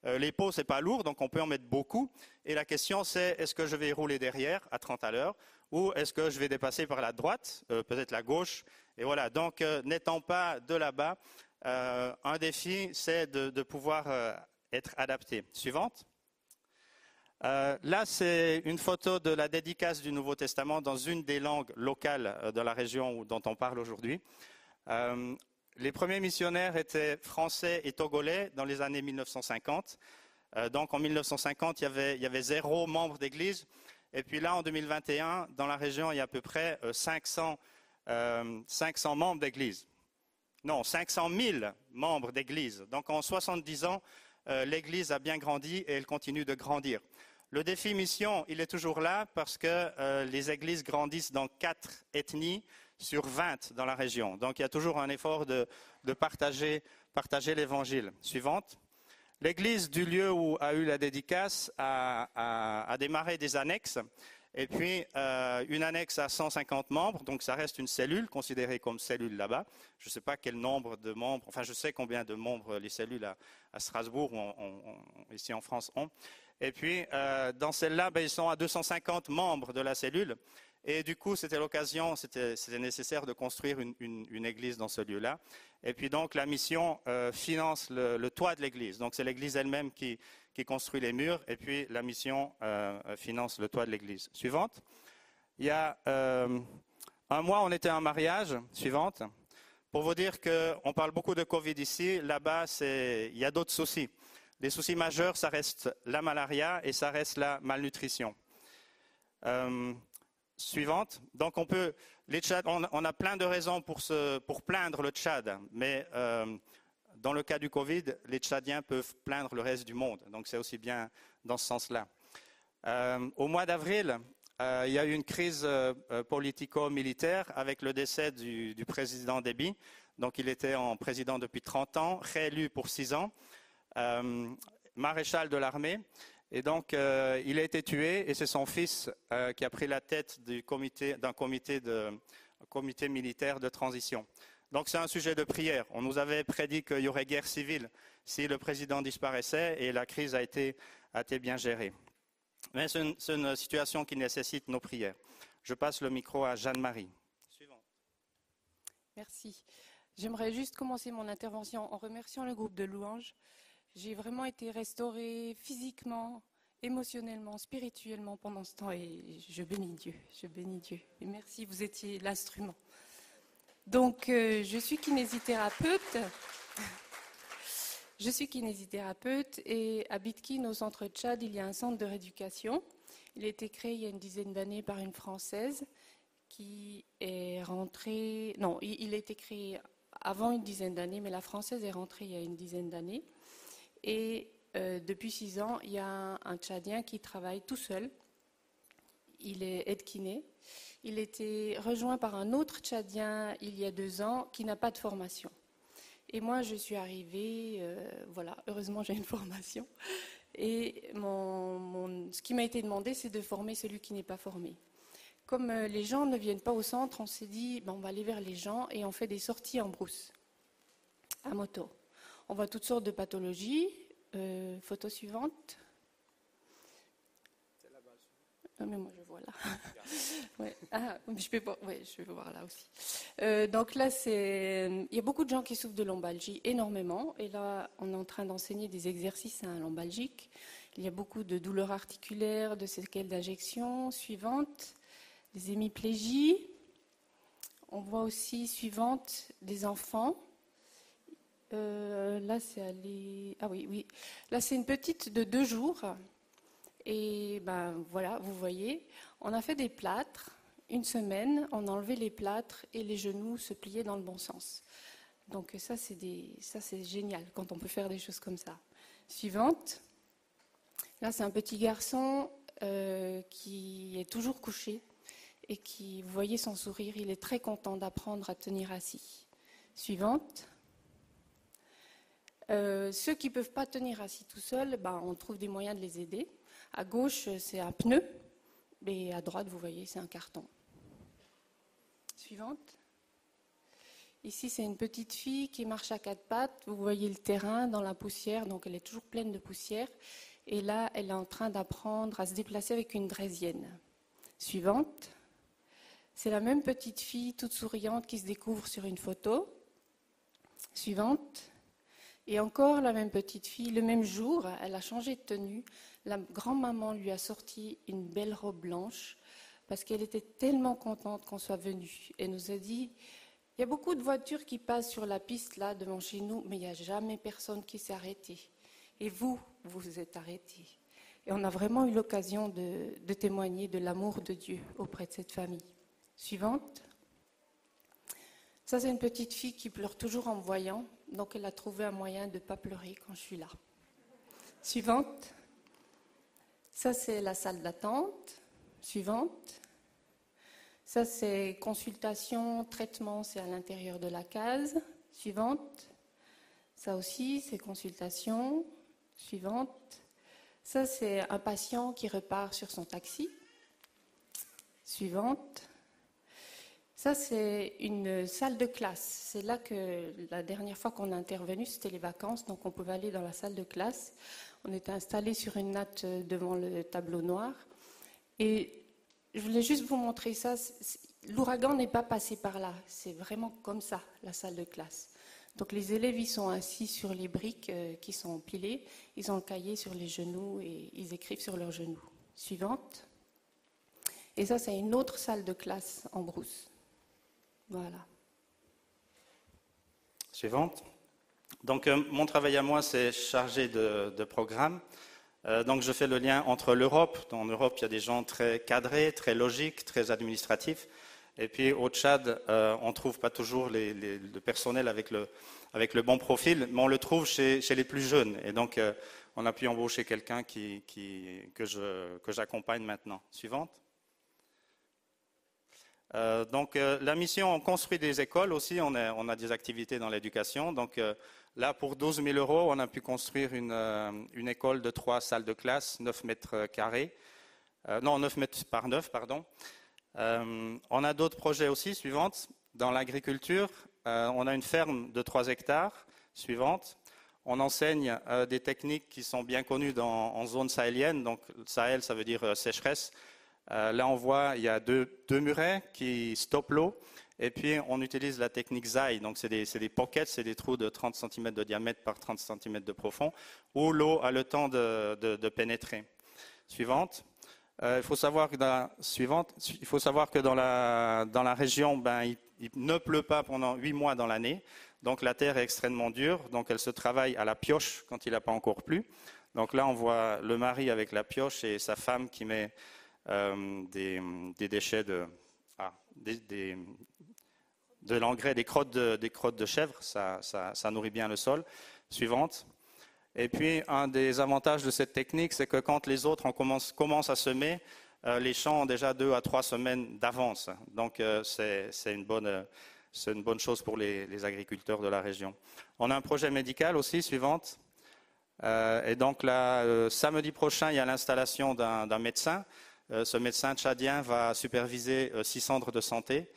Euh, les pots c'est pas lourd donc on peut en mettre beaucoup. Et la question c'est est-ce que je vais rouler derrière à 30 à l'heure ou est-ce que je vais dépasser par la droite, euh, peut-être la gauche? Et voilà donc euh, n'étant pas de là-bas, un défi, c'est de, pouvoir être adapté. Suivante. Là, c'est une photo de la dédicace du Nouveau Testament dans une des langues locales de la région dont on parle aujourd'hui. Les premiers missionnaires étaient français et togolais dans les années 1950. Euh, donc en 1950, il y, avait, il y avait zéro membre d'église. Et puis là, en 2021, dans la région, il y a à peu près euh, 500, euh, 500 membres d'église. Non, 500 000 membres d'église. Donc en 70 ans, euh, l'église a bien grandi et elle continue de grandir. Le défi mission, il est toujours là parce que euh, les églises grandissent dans quatre ethnies sur 20 dans la région. Donc il y a toujours un effort de, partager, partager l'évangile. Suivante. L'église du lieu où a eu la dédicace a, démarré des annexes. Et puis, euh, une annexe à 150 membres, donc ça reste une cellule, considérée comme cellule là-bas. Je ne sais pas quel nombre de membres, enfin je sais combien de membres les cellules à, Strasbourg, ou ici en France, ont. Et puis, euh, dans celle-là, ben, ils sont à 250 membres de la cellule. Et du coup, c'était l'occasion, c'était nécessaire de construire une, église dans ce lieu-là. Et puis donc, la mission euh, finance le, toit de l'église. Donc, c'est l'église elle-même qui, construit les murs. Et puis, la mission euh, finance le toit de l'église. Suivante. Il y a euh, un mois, on était un mariage. Suivante. Pour vous dire qu'on parle beaucoup de Covid ici, là-bas, il y a d'autres soucis. Les soucis majeurs, ça reste la malaria et ça reste la malnutrition. Suivante. Donc on peut, on, a plein de raisons pour, pour plaindre le Tchad, mais euh, dans le cas du Covid, les Tchadiens peuvent plaindre le reste du monde. Donc c'est aussi bien dans ce sens-là. Euh, au mois d'avril, euh, il y a eu une crise politico-militaire avec le décès du, du président Déby. Donc il était en président depuis 30 ans, réélu pour 6 ans, maréchal de l'armée. Et donc euh, il a été tué et c'est son fils euh, qui a pris la tête d'un comité, militaire de transition. Donc c'est un sujet de prière. On nous avait prédit qu'il y aurait guerre civile si le président disparaissait et la crise a été, bien gérée. Mais c'est une, une situation qui nécessite nos prières. Je passe le micro à Jeanne-Marie. Suivant. Merci. J'aimerais juste commencer mon intervention en remerciant le groupe de louanges. J'ai vraiment été restaurée physiquement, émotionnellement, spirituellement pendant ce temps et je bénis Dieu. Je bénis Dieu. Merci, vous étiez l'instrument. Donc, euh, je suis kinésithérapeute. Je suis kinésithérapeute et à Bitkin, au centre Tchad, il y a un centre de rééducation. Il a été créé il y a une dizaine d'années par une Française qui est rentrée. Non, il a été créé avant une dizaine d'années, mais la Française est rentrée il y a une dizaine d'années. Et euh, depuis six ans, il y a un, Tchadien qui travaille tout seul. Il est aide kiné. Il était rejoint par un autre Tchadien il y a deux ans qui n'a pas de formation. Et moi, je suis arrivée, euh, voilà, heureusement j'ai une formation. Et ce qui m'a été demandé, c'est de former celui qui n'est pas formé. Comme euh, les gens ne viennent pas au centre, on s'est dit, ben, on va aller vers les gens et on fait des sorties en brousse, à moto. On voit toutes sortes de pathologies. Euh, photo suivante. Ah, mais moi je vois là. *laughs* Ouais. Ah, je peux voir, ouais, je peux voir là aussi. Euh, donc là, il y a beaucoup de gens qui souffrent de lombalgie, énormément. Et là, on est en train d'enseigner des exercices à un lombalgique. Il y a beaucoup de douleurs articulaires, de séquelles d'injection. Suivante, des hémiplégies. On voit aussi, suivante, des enfants. Euh, là, c'est allé. Ah oui, oui. Là, c'est une petite de deux jours. Et ben voilà, vous voyez, on a fait des plâtres. Une semaine, on a enlevé les plâtres et les genoux se pliaient dans le bon sens. Donc ça, c'est des... ça, c'est génial quand on peut faire des choses comme ça. Suivante. Là, c'est un petit garçon euh, qui est toujours couché et qui, vous voyez son sourire, il est très content d'apprendre à tenir assis. Suivante. Euh, ceux qui ne peuvent pas tenir assis tout seuls, ben, on trouve des moyens de les aider. À gauche, c'est un pneu, et à droite, vous voyez, c'est un carton. Suivante. Ici, c'est une petite fille qui marche à quatre pattes. Vous voyez le terrain dans la poussière, donc elle est toujours pleine de poussière. Et là, elle est en train d'apprendre à se déplacer avec une draisienne. Suivante. C'est la même petite fille toute souriante qui se découvre sur une photo. Suivante. Et encore la même petite fille, le même jour, elle a changé de tenue. La grand-maman lui a sorti une belle robe blanche parce qu'elle était tellement contente qu'on soit venu. Elle nous a dit, il y a beaucoup de voitures qui passent sur la piste là devant chez nous, mais il n'y a jamais personne qui s'est arrêté. Et vous, vous vous êtes arrêté. Et on a vraiment eu l'occasion de, de témoigner de l'amour de Dieu auprès de cette famille. Suivante. Ça, c'est une petite fille qui pleure toujours en me voyant, donc elle a trouvé un moyen de ne pas pleurer quand je suis là. Suivante. Ça, c'est la salle d'attente. Suivante. Ça, c'est consultation, traitement, c'est à l'intérieur de la case. Suivante. Ça aussi, c'est consultation. Suivante. Ça, c'est un patient qui repart sur son taxi. Suivante. Ça, c'est une salle de classe. C'est là que la dernière fois qu'on a intervenu, c'était les vacances, donc on pouvait aller dans la salle de classe. On était installé sur une natte devant le tableau noir. Et je voulais juste vous montrer ça. L'ouragan n'est pas passé par là. C'est vraiment comme ça, la salle de classe. Donc les élèves, ils sont assis sur les briques euh, qui sont empilées. Ils ont le cahier sur les genoux et ils écrivent sur leurs genoux. Suivante. Et ça, c'est une autre salle de classe en brousse. Voilà. Suivante. Donc, euh, mon travail à moi, c'est chargé de, de programmes. Euh, donc, je fais le lien entre l'Europe. En Europe, il y a des gens très cadrés, très logiques, très administratifs. Et puis, au Tchad, euh, on ne trouve pas toujours le personnel avec le, bon profil, mais on le trouve chez, les plus jeunes. Et donc, on a pu embaucher quelqu'un qui, que j'accompagne maintenant. Suivante. Euh, donc euh, la mission, on construit des écoles aussi, on a, des activités dans l'éducation. Donc euh, là, pour 12 000 euros, on a pu construire une, école de trois salles de classe, 9 mètres carrés. Non, 9 mètres par 9, pardon. On a d'autres projets aussi, suivantes. Dans l'agriculture, on a une ferme de 3 hectares, suivante. On enseigne des techniques qui sont bien connues dans, en zone sahélienne. Donc Sahel, ça veut dire sécheresse. Euh, là, on voit, il y a deux, murets qui stoppent l'eau. Et puis, on utilise la technique ZAI. Donc, c'est des, des, pockets, c'est des trous de 30 cm de diamètre par 30 cm de profond, où l'eau a le temps de, pénétrer. Suivante. Euh, il, faut savoir que dans la, suivante, il faut savoir que dans la, dans la région, ben, il, il ne pleut pas pendant huit mois dans l'année. Donc, la terre est extrêmement dure. Donc, elle se travaille à la pioche quand il n'a pas encore plu. Donc, là, on voit le mari avec la pioche et sa femme qui met euh, des, déchets de, ah, de l'engrais, des crottes de, des crottes de ça, ça, nourrit bien le sol. Suivante. Et puis, un des avantages de cette technique, c'est que quand les autres commence, commencent à semer, euh, les champs ont déjà deux à trois semaines d'avance. Donc, euh, c'est une une bonne chose pour les, agriculteurs de la région. On a un projet médical aussi, suivante. Et donc, là, samedi prochain, il y a l'installation d'un médecin. Euh, ce médecin tchadien va superviser euh, six centres de santé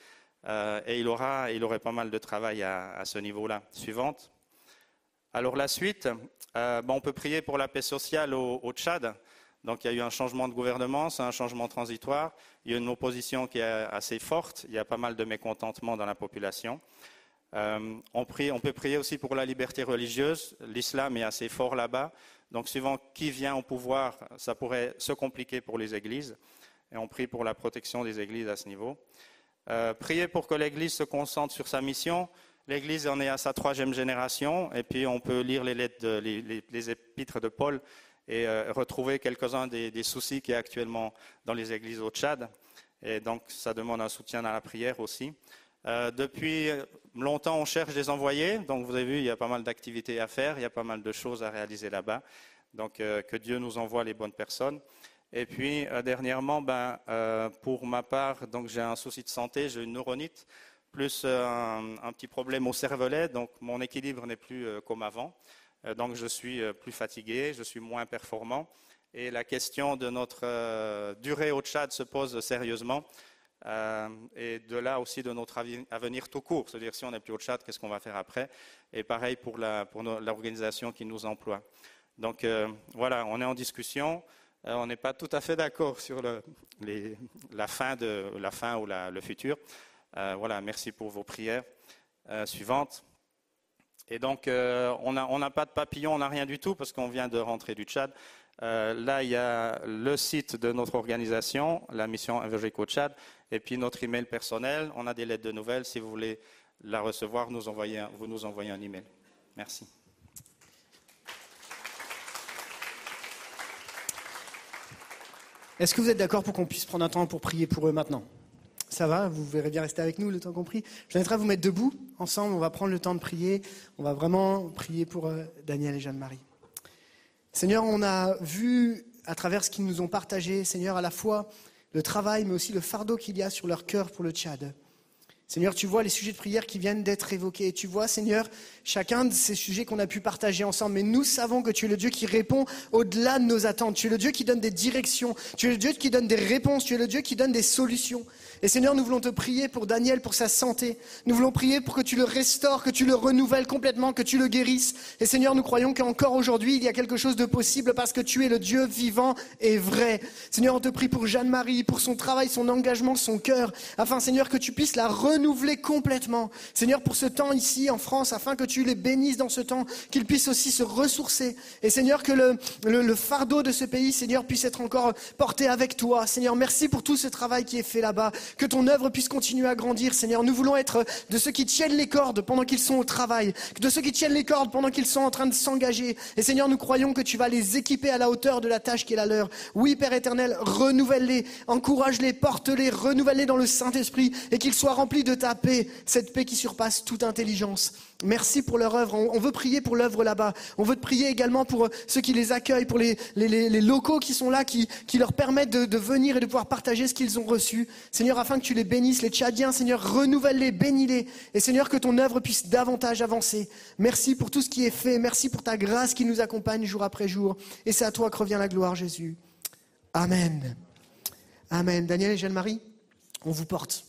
euh, et il aura, il aurait pas mal de travail à, ce niveau-là. Suivante. Alors la suite, on peut prier pour la paix sociale au, Tchad. Donc il y a eu un changement de gouvernement, c'est un changement transitoire. Il y a une opposition qui est assez forte. Il y a pas mal de mécontentement dans la population. On, prie, on, peut prier aussi pour la liberté religieuse. L'islam est assez fort là-bas. Donc, suivant qui vient au pouvoir, ça pourrait se compliquer pour les églises. Et on prie pour la protection des églises à ce niveau. Euh, prier pour que l'Église se concentre sur sa mission L'Église en est à sa troisième génération, et puis on peut lire les lettres, les, épîtres de Paul et euh, retrouver quelques-uns des, soucis qu'il y a actuellement dans les églises au Tchad. Et donc, ça demande un soutien à la prière aussi. Euh, depuis longtemps, on cherche des envoyés. Donc, vous avez vu, il y a pas mal d'activités à faire, il y a pas mal de choses à réaliser là-bas. Donc, euh, que Dieu nous envoie les bonnes personnes. Et puis, dernièrement, ben, pour ma part, donc j'ai un souci de santé, j'ai une neuronite plus euh, un, petit problème au cervelet, donc mon équilibre n'est plus euh, comme avant. Euh, donc je suis plus fatigué, je suis moins performant. Et la question de notre durée au Tchad se pose sérieusement. Et de là aussi de notre avenir tout court. C'est-à-dire si on n'est plus au Tchad, qu'est-ce qu'on va faire après? Et pareil pour l'organisation qui nous emploie. Donc voilà, on est en discussion. on n'est pas tout à fait d'accord sur la, fin de, la fin ou le futur. Euh, voilà, merci pour vos prières euh, suivantes. Et donc, euh, on n'a pas de papillon, on n'a rien du tout parce qu'on vient de rentrer du Tchad. Là, il y a le site de notre organisation, la mission évangélique au Tchad, et puis notre email personnel. On a des lettres de nouvelles. Si vous voulez la recevoir, vous nous envoyez un email. Merci. Est-ce que vous êtes d'accord pour qu'on puisse prendre un temps pour prier pour eux maintenant? Ça va, vous verrez bien rester avec nous le temps compris? Je vous vous mettre debout. Ensemble, on va prendre le temps de prier. On va vraiment prier pour euh, Daniel et Jeanne-Marie. Seigneur, on a vu à travers ce qu'ils nous ont partagé, Seigneur, à la fois le travail, mais aussi le fardeau qu'il y a sur leur cœur pour le Tchad. Seigneur, tu vois les sujets de prière qui viennent d'être évoqués. Tu vois, Seigneur, chacun de ces sujets qu'on a pu partager ensemble. Mais nous savons que tu es le Dieu qui répond au-delà de nos attentes. Tu es le Dieu qui donne des directions. Tu es le Dieu qui donne des réponses. Tu es le Dieu qui donne des solutions. Et Seigneur, nous voulons te prier pour Daniel, pour sa santé. Nous voulons prier pour que tu le restaures, que tu le renouvelles complètement, que tu le guérisses. Et Seigneur, nous croyons qu'encore aujourd'hui, il y a quelque chose de possible parce que tu es le Dieu vivant et vrai. Seigneur, on te prie pour Jeanne-Marie, pour son travail, son engagement, son cœur, afin, Seigneur, que tu puisses la renouveler complètement. Seigneur, pour ce temps ici en France, afin que tu les bénisses dans ce temps, qu'ils puissent aussi se ressourcer. Et Seigneur, que le, le fardeau de ce pays, Seigneur, puisse être encore porté avec toi. Seigneur, merci pour tout ce travail qui est fait là-bas que ton œuvre puisse continuer à grandir, Seigneur. Nous voulons être de ceux qui tiennent les cordes pendant qu'ils sont au travail, de ceux qui tiennent les cordes pendant qu'ils sont en train de s'engager. Et Seigneur, nous croyons que tu vas les équiper à la hauteur de la tâche qui est la leur. Oui, Père éternel, renouvelle-les, encourage-les, porte-les, renouvelle-les dans le Saint-Esprit et qu'ils soient remplis de ta paix, cette paix qui surpasse toute intelligence. Merci pour leur œuvre. On veut prier pour l'œuvre là-bas. On veut te prier également pour ceux qui les accueillent, pour les, locaux qui sont là, qui, leur permettent de, de, venir et de pouvoir partager ce qu'ils ont reçu. Seigneur, afin que tu les bénisses, les Tchadiens, Seigneur, renouvelle-les, bénis-les. Et Seigneur, que ton œuvre puisse davantage avancer. Merci pour tout ce qui est fait. Merci pour ta grâce qui nous accompagne jour après jour. Et c'est à toi que revient la gloire, Jésus. Amen. Amen. Daniel et Jeanne-Marie, on vous porte.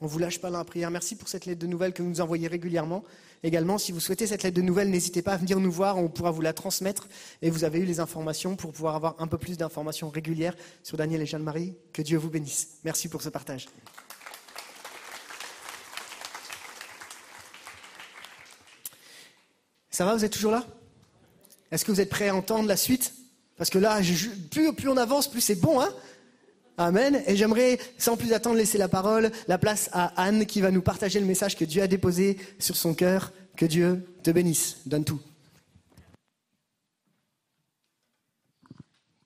On ne vous lâche pas dans la prière. Merci pour cette lettre de nouvelles que vous nous envoyez régulièrement. Également, si vous souhaitez cette lettre de nouvelles, n'hésitez pas à venir nous voir, on pourra vous la transmettre. Et vous avez eu les informations pour pouvoir avoir un peu plus d'informations régulières sur Daniel et Jeanne-Marie. Que Dieu vous bénisse. Merci pour ce partage. Ça va, vous êtes toujours là? Est-ce que vous êtes prêts à entendre la suite? Parce que là, plus, plus on avance, plus c'est bon, hein? Amen. Et j'aimerais, sans plus attendre, laisser la parole, la place à Anne qui va nous partager le message que Dieu a déposé sur son cœur. Que Dieu te bénisse. Donne tout.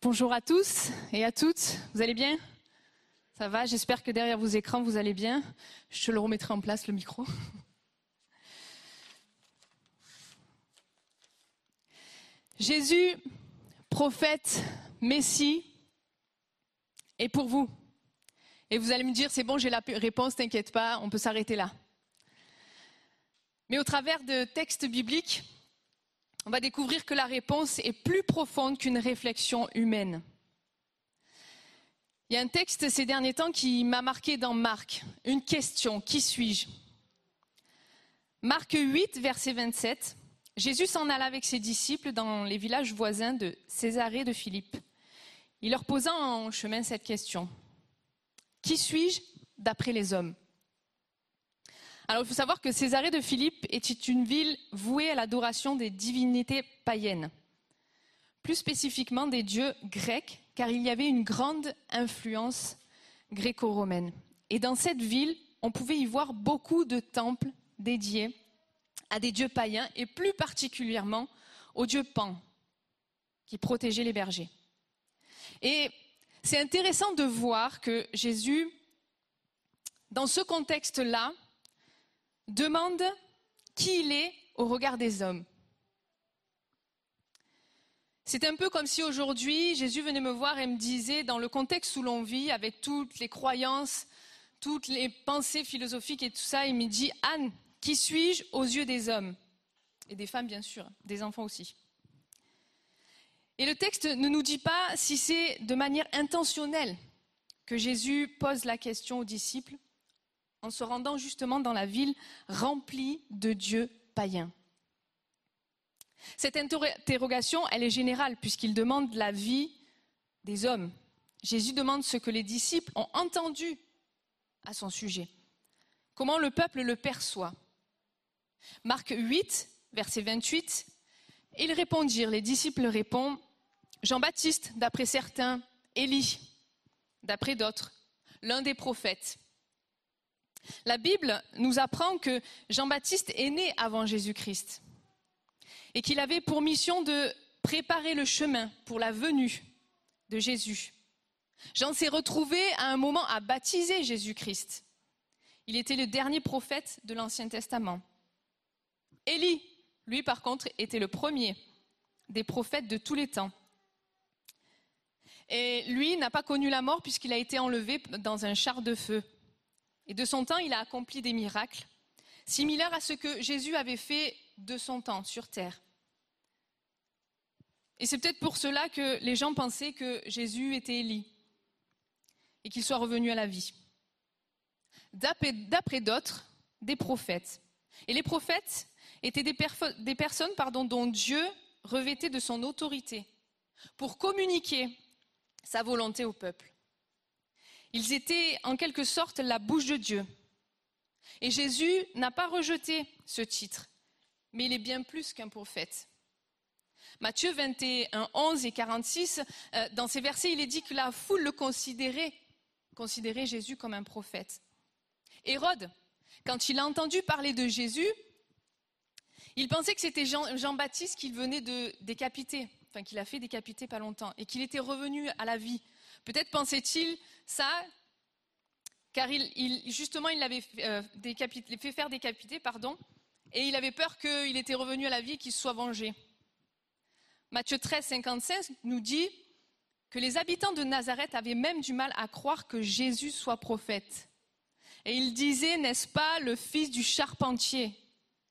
Bonjour à tous et à toutes. Vous allez bien? Ça va? J'espère que derrière vos écrans, vous allez bien. Je le remettrai en place, le micro. *laughs* Jésus, prophète, Messie, et pour vous. Et vous allez me dire, c'est bon, j'ai la réponse, t'inquiète pas, on peut s'arrêter là. Mais au travers de textes bibliques, on va découvrir que la réponse est plus profonde qu'une réflexion humaine. Il y a un texte ces derniers temps qui m'a marqué dans Marc, une question, qui suis-je? Marc 8, verset 27, Jésus s'en alla avec ses disciples dans les villages voisins de Césarée de Philippe. Il leur posa en chemin cette question. Qui suis-je d'après les hommes? Alors il faut savoir que Césarée de Philippe était une ville vouée à l'adoration des divinités païennes, plus spécifiquement des dieux grecs, car il y avait une grande influence gréco-romaine. Et dans cette ville, on pouvait y voir beaucoup de temples dédiés à des dieux païens et plus particulièrement au dieu Pan, qui protégeait les bergers. Et c'est intéressant de voir que Jésus, dans ce contexte-là, demande qui il est au regard des hommes. C'est un peu comme si aujourd'hui Jésus venait me voir et me disait, dans le contexte où l'on vit, avec toutes les croyances, toutes les pensées philosophiques et tout ça, il me dit, Anne, qui suis-je aux yeux des hommes? Et des femmes, bien sûr, des enfants aussi. Et le texte ne nous dit pas si c'est de manière intentionnelle que Jésus pose la question aux disciples en se rendant justement dans la ville remplie de dieux païens. Cette interrogation, elle est générale puisqu'il demande la vie des hommes. Jésus demande ce que les disciples ont entendu à son sujet, comment le peuple le perçoit. Marc 8, verset 28, ils répondirent, les disciples répondent, Jean-Baptiste, d'après certains, Élie, d'après d'autres, l'un des prophètes. La Bible nous apprend que Jean-Baptiste est né avant Jésus-Christ et qu'il avait pour mission de préparer le chemin pour la venue de Jésus. Jean s'est retrouvé à un moment à baptiser Jésus-Christ. Il était le dernier prophète de l'Ancien Testament. Élie, lui par contre, était le premier des prophètes de tous les temps. Et lui n'a pas connu la mort puisqu'il a été enlevé dans un char de feu. Et de son temps, il a accompli des miracles, similaires à ce que Jésus avait fait de son temps sur terre. Et c'est peut-être pour cela que les gens pensaient que Jésus était Élie et qu'il soit revenu à la vie. D'après d'autres, des prophètes. Et les prophètes étaient des, personnes dont Dieu revêtait de son autorité pour communiquer sa volonté au peuple. Ils étaient en quelque sorte la bouche de Dieu. Et Jésus n'a pas rejeté ce titre, mais il est bien plus qu'un prophète. Matthieu 21, 11 et 46, euh, dans ces versets, il est dit que la foule le considérait, considérait Jésus comme un prophète. Hérode, quand il a entendu parler de Jésus, il pensait que c'était Jean-Baptiste qu'il venait de décapiter, qu'il a fait décapiter pas longtemps, et qu'il était revenu à la vie. Peut-être pensait-il ça, car il, justement il l'avait euh, fait faire décapiter, pardon, et il avait peur qu'il était revenu à la vie qu'il soit vengé. Matthieu 13, 56 nous dit que les habitants de Nazareth avaient même du mal à croire que Jésus soit prophète. Et ils disaient, n'est-ce pas, le fils du charpentier,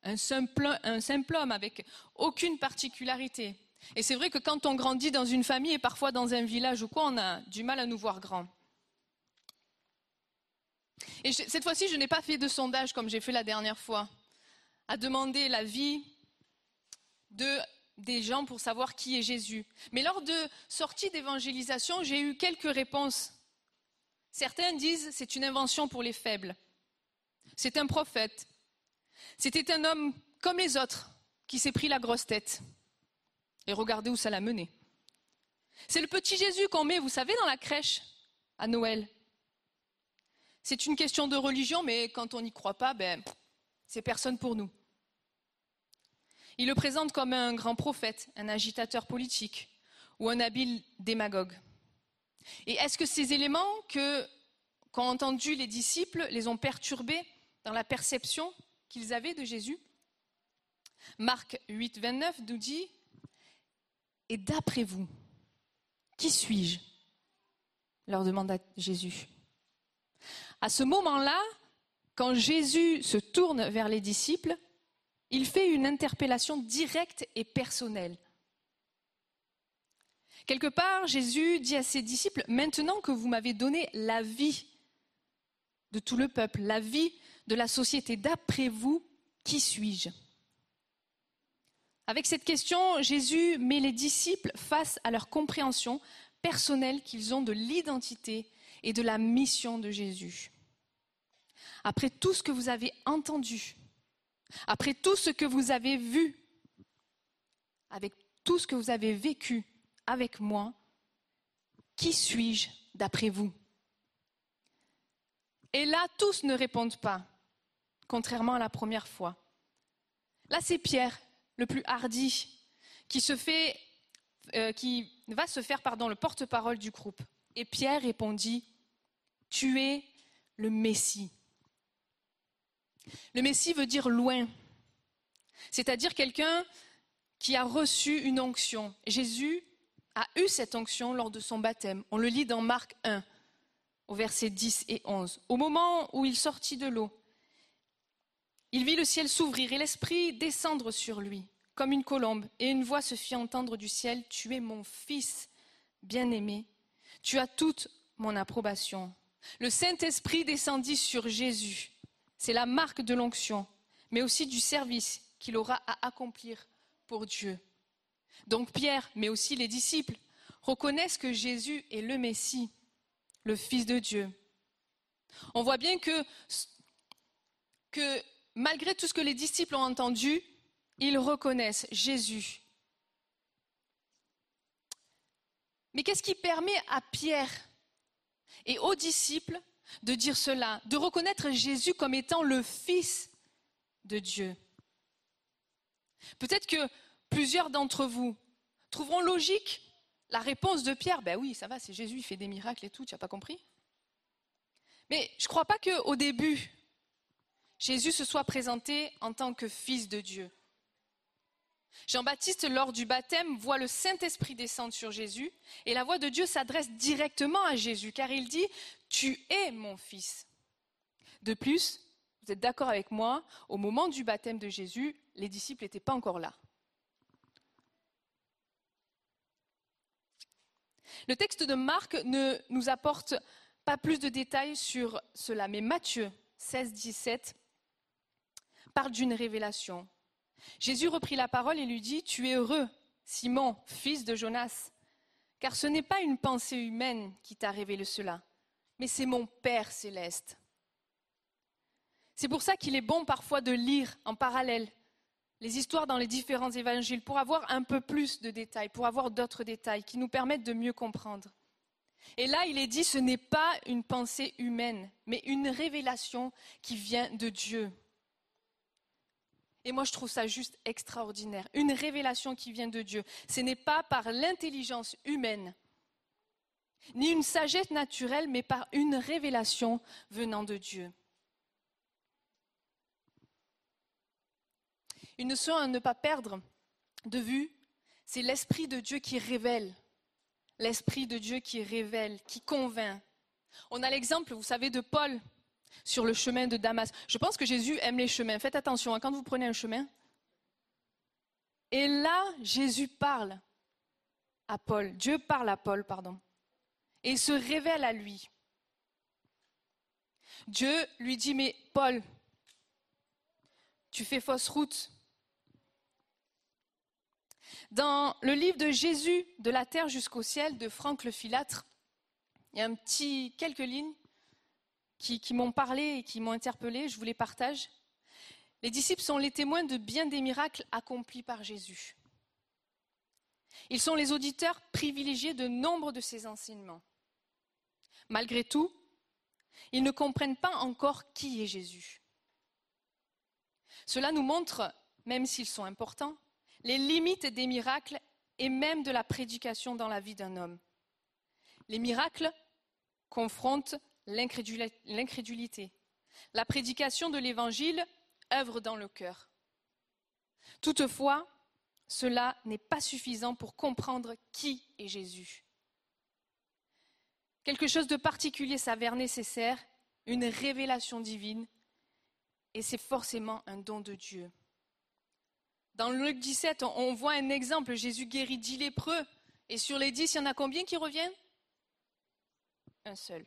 un simple homme avec aucune particularité. Et c'est vrai que quand on grandit dans une famille et parfois dans un village ou quoi, on a du mal à nous voir grands. Et cette fois-ci, je n'ai pas fait de sondage comme j'ai fait la dernière fois, à demander l'avis de des gens pour savoir qui est Jésus. Mais lors de sorties d'évangélisation, j'ai eu quelques réponses. Certains disent c'est une invention pour les faibles. C'est un prophète. C'était un homme comme les autres qui s'est pris la grosse tête. Et regardez où ça l'a mené. C'est le petit Jésus qu'on met, vous savez, dans la crèche à Noël. C'est une question de religion, mais quand on n'y croit pas, ben, c'est personne pour nous. Il le présente comme un grand prophète, un agitateur politique ou un habile démagogue. Et est-ce que ces éléments qu'ont entendus les disciples les ont perturbés dans la perception qu'ils avaient de Jésus? Marc 8, 29 nous dit Et d'après vous, qui suis-je leur demanda Jésus. À ce moment-là, quand Jésus se tourne vers les disciples, il fait une interpellation directe et personnelle. Quelque part, Jésus dit à ses disciples, maintenant que vous m'avez donné la vie de tout le peuple, la vie de la société, d'après vous, qui suis-je? Avec cette question, Jésus met les disciples face à leur compréhension personnelle qu'ils ont de l'identité et de la mission de Jésus. Après tout ce que vous avez entendu, après tout ce que vous avez vu, avec tout ce que vous avez vécu avec moi, qui suis-je d'après vous? Et là, tous ne répondent pas, contrairement à la première fois. Là, c'est Pierre, le plus hardi, euh, qui va se faire pardon, le porte-parole du groupe. Et Pierre répondit, Tu es le Messie. Le Messie veut dire loin, c'est-à-dire quelqu'un qui a reçu une onction. Jésus a eu cette onction lors de son baptême. On le lit dans Marc 1, au verset 10 et 11. Au moment où il sortit de l'eau, il vit le ciel s'ouvrir et l'Esprit descendre sur lui, comme une colombe, et une voix se fit entendre du ciel, Tu es mon Fils bien-aimé, tu as toute mon approbation. Le Saint-Esprit descendit sur Jésus. C'est la marque de l'onction, mais aussi du service qu'il aura à accomplir pour Dieu. Donc Pierre, mais aussi les disciples, reconnaissent que Jésus est le Messie, le Fils de Dieu. On voit bien que, que malgré tout ce que les disciples ont entendu, ils reconnaissent Jésus. Mais qu'est-ce qui permet à Pierre et aux disciples de dire cela, de reconnaître Jésus comme étant le Fils de Dieu? Peut-être que plusieurs d'entre vous trouveront logique la réponse de Pierre. Ben oui, ça va, c'est Jésus, il fait des miracles et tout, tu n'as pas compris? Mais je ne crois pas qu'au début, Jésus se soit présenté en tant que Fils de Dieu. Jean-Baptiste, lors du baptême, voit le Saint-Esprit descendre sur Jésus et la voix de Dieu s'adresse directement à Jésus car il dit Tu es mon Fils. De plus, vous êtes d'accord avec moi, au moment du baptême de Jésus, les disciples n'étaient pas encore là. Le texte de Marc ne nous apporte pas plus de détails sur cela, mais Matthieu 16, 17 parle d'une révélation. Jésus reprit la parole et lui dit, Tu es heureux, Simon, fils de Jonas, car ce n'est pas une pensée humaine qui t'a révélé cela, mais c'est mon Père céleste. C'est pour ça qu'il est bon parfois de lire en parallèle les histoires dans les différents évangiles pour avoir un peu plus de détails, pour avoir d'autres détails qui nous permettent de mieux comprendre. Et là, il est dit, ce n'est pas une pensée humaine, mais une révélation qui vient de Dieu. Et moi, je trouve ça juste extraordinaire. Une révélation qui vient de Dieu. Ce n'est pas par l'intelligence humaine, ni une sagesse naturelle, mais par une révélation venant de Dieu. Une notion à ne pas perdre de vue, c'est l'Esprit de Dieu qui révèle. L'Esprit de Dieu qui révèle, qui convainc. On a l'exemple, vous savez, de Paul sur le chemin de Damas. Je pense que Jésus aime les chemins. Faites attention, hein, quand vous prenez un chemin. Et là, Jésus parle à Paul. Dieu parle à Paul, pardon. Et se révèle à lui. Dieu lui dit, mais Paul, tu fais fausse route. Dans le livre de Jésus, de la terre jusqu'au ciel, de Franck le Filâtre, il y a un petit, quelques lignes qui, m'ont parlé et qui m'ont interpellé, je vous les partage. Les disciples sont les témoins de bien des miracles accomplis par Jésus. Ils sont les auditeurs privilégiés de nombre de ses enseignements. Malgré tout, ils ne comprennent pas encore qui est Jésus. Cela nous montre, même s'ils sont importants, les limites des miracles et même de la prédication dans la vie d'un homme. Les miracles confrontent l'incrédulité. La prédication de l'Évangile œuvre dans le cœur. Toutefois, cela n'est pas suffisant pour comprendre qui est Jésus. Quelque chose de particulier s'avère nécessaire, une révélation divine, et c'est forcément un don de Dieu. Dans Luc 17, on voit un exemple. Jésus guérit dix lépreux. Et sur les dix, il y en a combien qui reviennent? Un seul.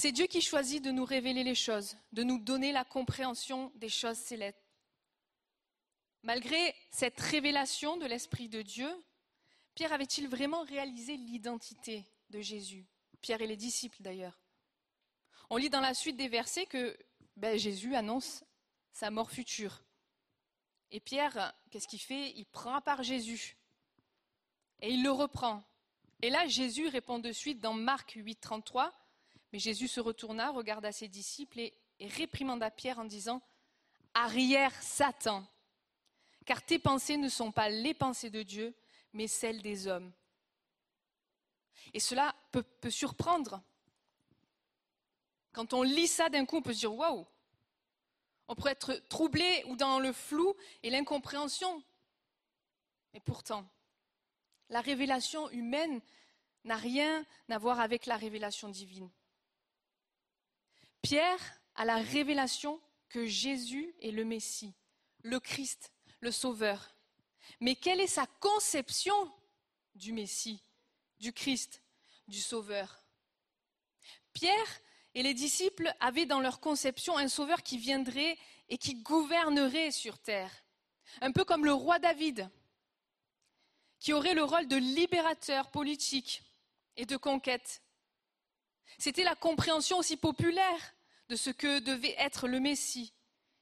C'est Dieu qui choisit de nous révéler les choses, de nous donner la compréhension des choses célestes. Malgré cette révélation de l'Esprit de Dieu, Pierre avait-il vraiment réalisé l'identité de Jésus? Pierre et les disciples d'ailleurs. On lit dans la suite des versets que ben, Jésus annonce sa mort future. Et Pierre, qu'est-ce qu'il fait? Il prend à part Jésus. Et il le reprend. Et là, Jésus répond de suite dans Marc 8, 33, Mais Jésus se retourna, regarda ses disciples et, réprimanda Pierre en disant Arrière, Satan, car tes pensées ne sont pas les pensées de Dieu, mais celles des hommes. Et cela peut, peut surprendre. Quand on lit ça d'un coup, on peut se dire Waouh On pourrait être troublé ou dans le flou et l'incompréhension. Et pourtant, la révélation humaine n'a rien à voir avec la révélation divine. Pierre a la révélation que Jésus est le Messie, le Christ, le Sauveur. Mais quelle est sa conception du Messie, du Christ, du Sauveur? Pierre et les disciples avaient dans leur conception un Sauveur qui viendrait et qui gouvernerait sur terre, un peu comme le roi David, qui aurait le rôle de libérateur politique et de conquête. C'était la compréhension aussi populaire de ce que devait être le Messie.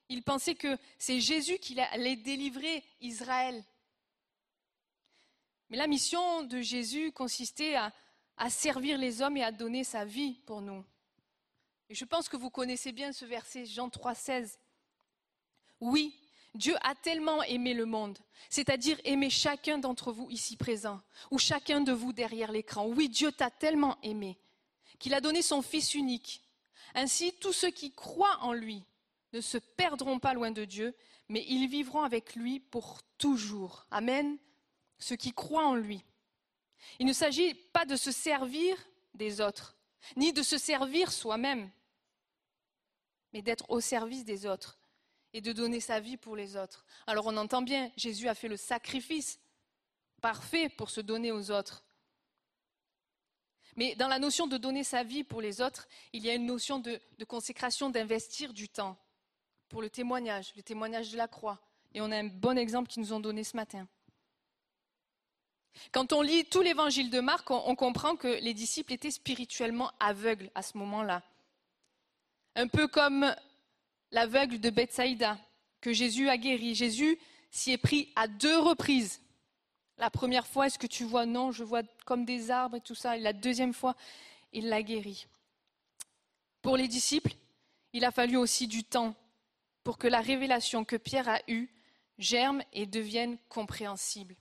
Ils pensaient que c'est Jésus qui allait délivrer Israël. Mais la mission de Jésus consistait à, servir les hommes et à donner sa vie pour nous. Et je pense que vous connaissez bien ce verset, Jean 3,16. Oui, Dieu a tellement aimé le monde, c'est-à-dire aimé chacun d'entre vous ici présent, ou chacun de vous derrière l'écran. Oui, Dieu t'a tellement aimé qu'il a donné son Fils unique. Ainsi, tous ceux qui croient en lui ne se perdront pas loin de Dieu, mais ils vivront avec lui pour toujours. Amen. Ceux qui croient en lui. Il ne s'agit pas de se servir des autres, ni de se servir soi-même, mais d'être au service des autres et de donner sa vie pour les autres. Alors on entend bien, Jésus a fait le sacrifice parfait pour se donner aux autres. Mais dans la notion de donner sa vie pour les autres, il y a une notion de, consécration, d'investir du temps pour le témoignage, le témoignage de la croix. Et on a un bon exemple qu'ils nous ont donné ce matin. Quand on lit tout l'évangile de Marc, on, on comprend que les disciples étaient spirituellement aveugles à ce moment-là. Un peu comme l'aveugle de Bethsaïda, que Jésus a guéri. Jésus s'y est pris à deux reprises. La première fois, est-ce que tu vois Non, je vois comme des arbres et tout ça. Et la deuxième fois, il l'a guéri. Pour les disciples, il a fallu aussi du temps pour que la révélation que Pierre a eue germe et devienne compréhensible.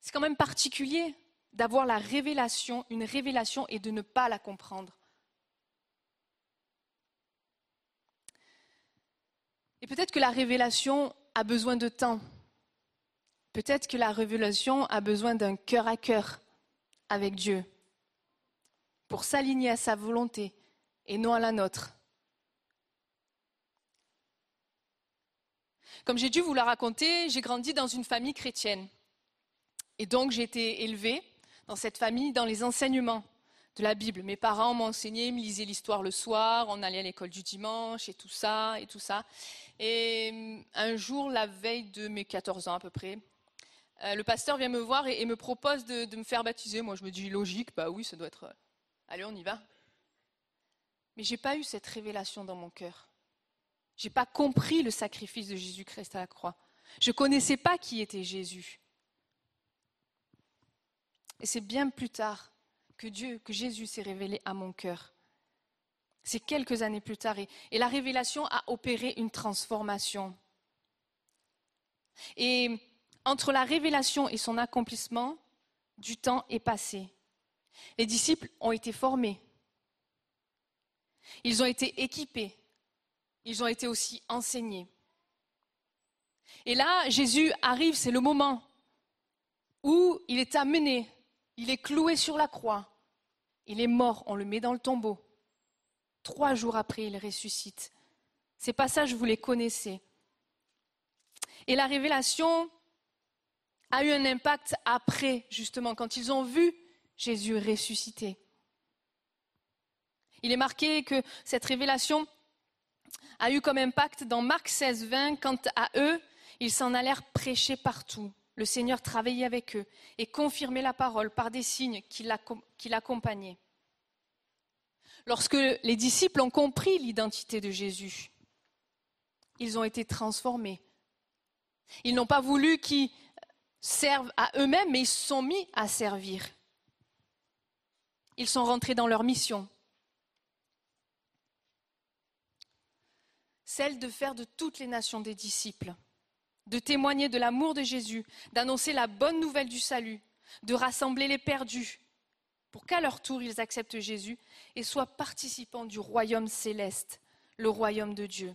C'est quand même particulier d'avoir la révélation, une révélation et de ne pas la comprendre. Et peut-être que la révélation a besoin de temps. Peut-être que la révélation a besoin d'un cœur à cœur avec Dieu pour s'aligner à sa volonté et non à la nôtre. Comme j'ai dû vous la raconter, j'ai grandi dans une famille chrétienne. Et donc j'ai été élevée dans cette famille dans les enseignements de la Bible. Mes parents m'ont enseigné, me lisaient l'histoire le soir, on allait à l'école du dimanche et tout ça et tout ça. Et hum, un jour, la veille de mes 14 ans à peu près, euh, le pasteur vient me voir et, me propose de, me faire baptiser. Moi, je me dis logique, bah oui, ça doit être. Allez, on y va. Mais j'ai pas eu cette révélation dans mon cœur. J'ai pas compris le sacrifice de Jésus-Christ à la croix. Je connaissais pas qui était Jésus. Et c'est bien plus tard que Dieu, que Jésus s'est révélé à mon cœur. C'est quelques années plus tard. Et, et, la révélation a opéré une transformation. Et entre la révélation et son accomplissement, du temps est passé. Les disciples ont été formés. Ils ont été équipés. Ils ont été aussi enseignés. Et là, Jésus arrive, c'est le moment où il est amené, il est cloué sur la croix, il est mort, on le met dans le tombeau. Trois jours après, il ressuscite. Ces passages, vous les connaissez. Et la révélation a eu un impact après, justement, quand ils ont vu Jésus ressuscité. Il est marqué que cette révélation a eu comme impact dans Marc 16, 20, quant à eux, ils s'en allèrent prêcher partout. Le Seigneur travaillait avec eux et confirmait la parole par des signes qui l'accompagnaient. Lorsque les disciples ont compris l'identité de Jésus, ils ont été transformés. Ils n'ont pas voulu qu'ils servent à eux-mêmes, mais ils se sont mis à servir. ils sont rentrés dans leur mission. Celle de faire de toutes les nations des disciples, de témoigner de l'amour de Jésus, d'annoncer la bonne nouvelle du salut, de rassembler les perdus, pour qu'à leur tour ils acceptent Jésus et soient participants du royaume céleste, le royaume de Dieu.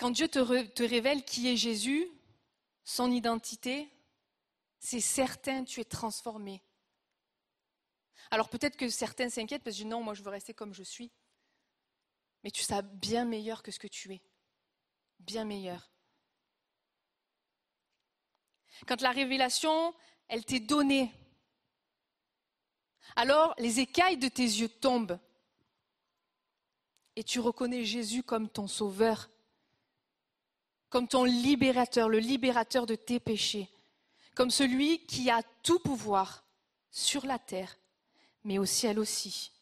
Quand Dieu te, révèle qui est Jésus, son identité, c'est certain, tu es transformé. Alors peut-être que certains s'inquiètent parce que non, moi je veux rester comme je suis. Mais tu seras bien meilleur que ce que tu es. Bien meilleur. Quand la révélation, elle t'est donnée, alors les écailles de tes yeux tombent et tu reconnais Jésus comme ton sauveur, comme ton libérateur, le libérateur de tes péchés, comme celui qui a tout pouvoir sur la terre, mais au ciel aussi.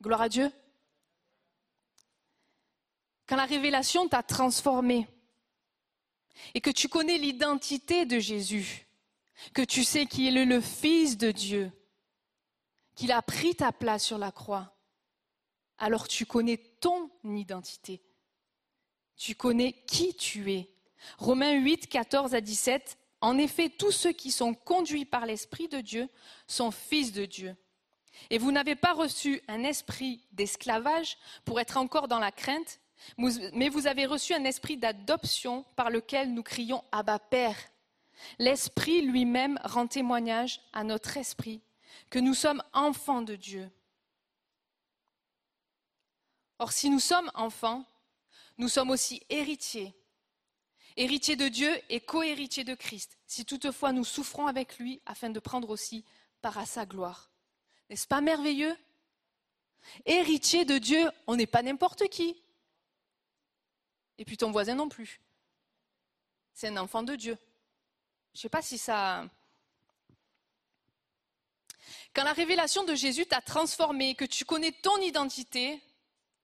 Gloire à Dieu. Quand la révélation t'a transformé, et que tu connais l'identité de Jésus, que tu sais qu'il est le Fils de Dieu, qu'il a pris ta place sur la croix, alors tu connais ton identité. Tu connais qui tu es. Romains 8, 14 à 17. En effet, tous ceux qui sont conduits par l'Esprit de Dieu sont fils de Dieu. Et vous n'avez pas reçu un esprit d'esclavage pour être encore dans la crainte, mais vous avez reçu un esprit d'adoption par lequel nous crions Abba Père. L'Esprit lui-même rend témoignage à notre esprit que nous sommes enfants de Dieu. Or, si nous sommes enfants, nous sommes aussi héritiers. Héritiers de Dieu et co-héritiers de Christ, si toutefois nous souffrons avec lui afin de prendre aussi part à sa gloire. N'est-ce pas merveilleux? Héritier de Dieu, on n'est pas n'importe qui. Et puis ton voisin non plus. C'est un enfant de Dieu. Je ne sais pas si ça... Quand la révélation de Jésus t'a transformé, que tu connais ton identité,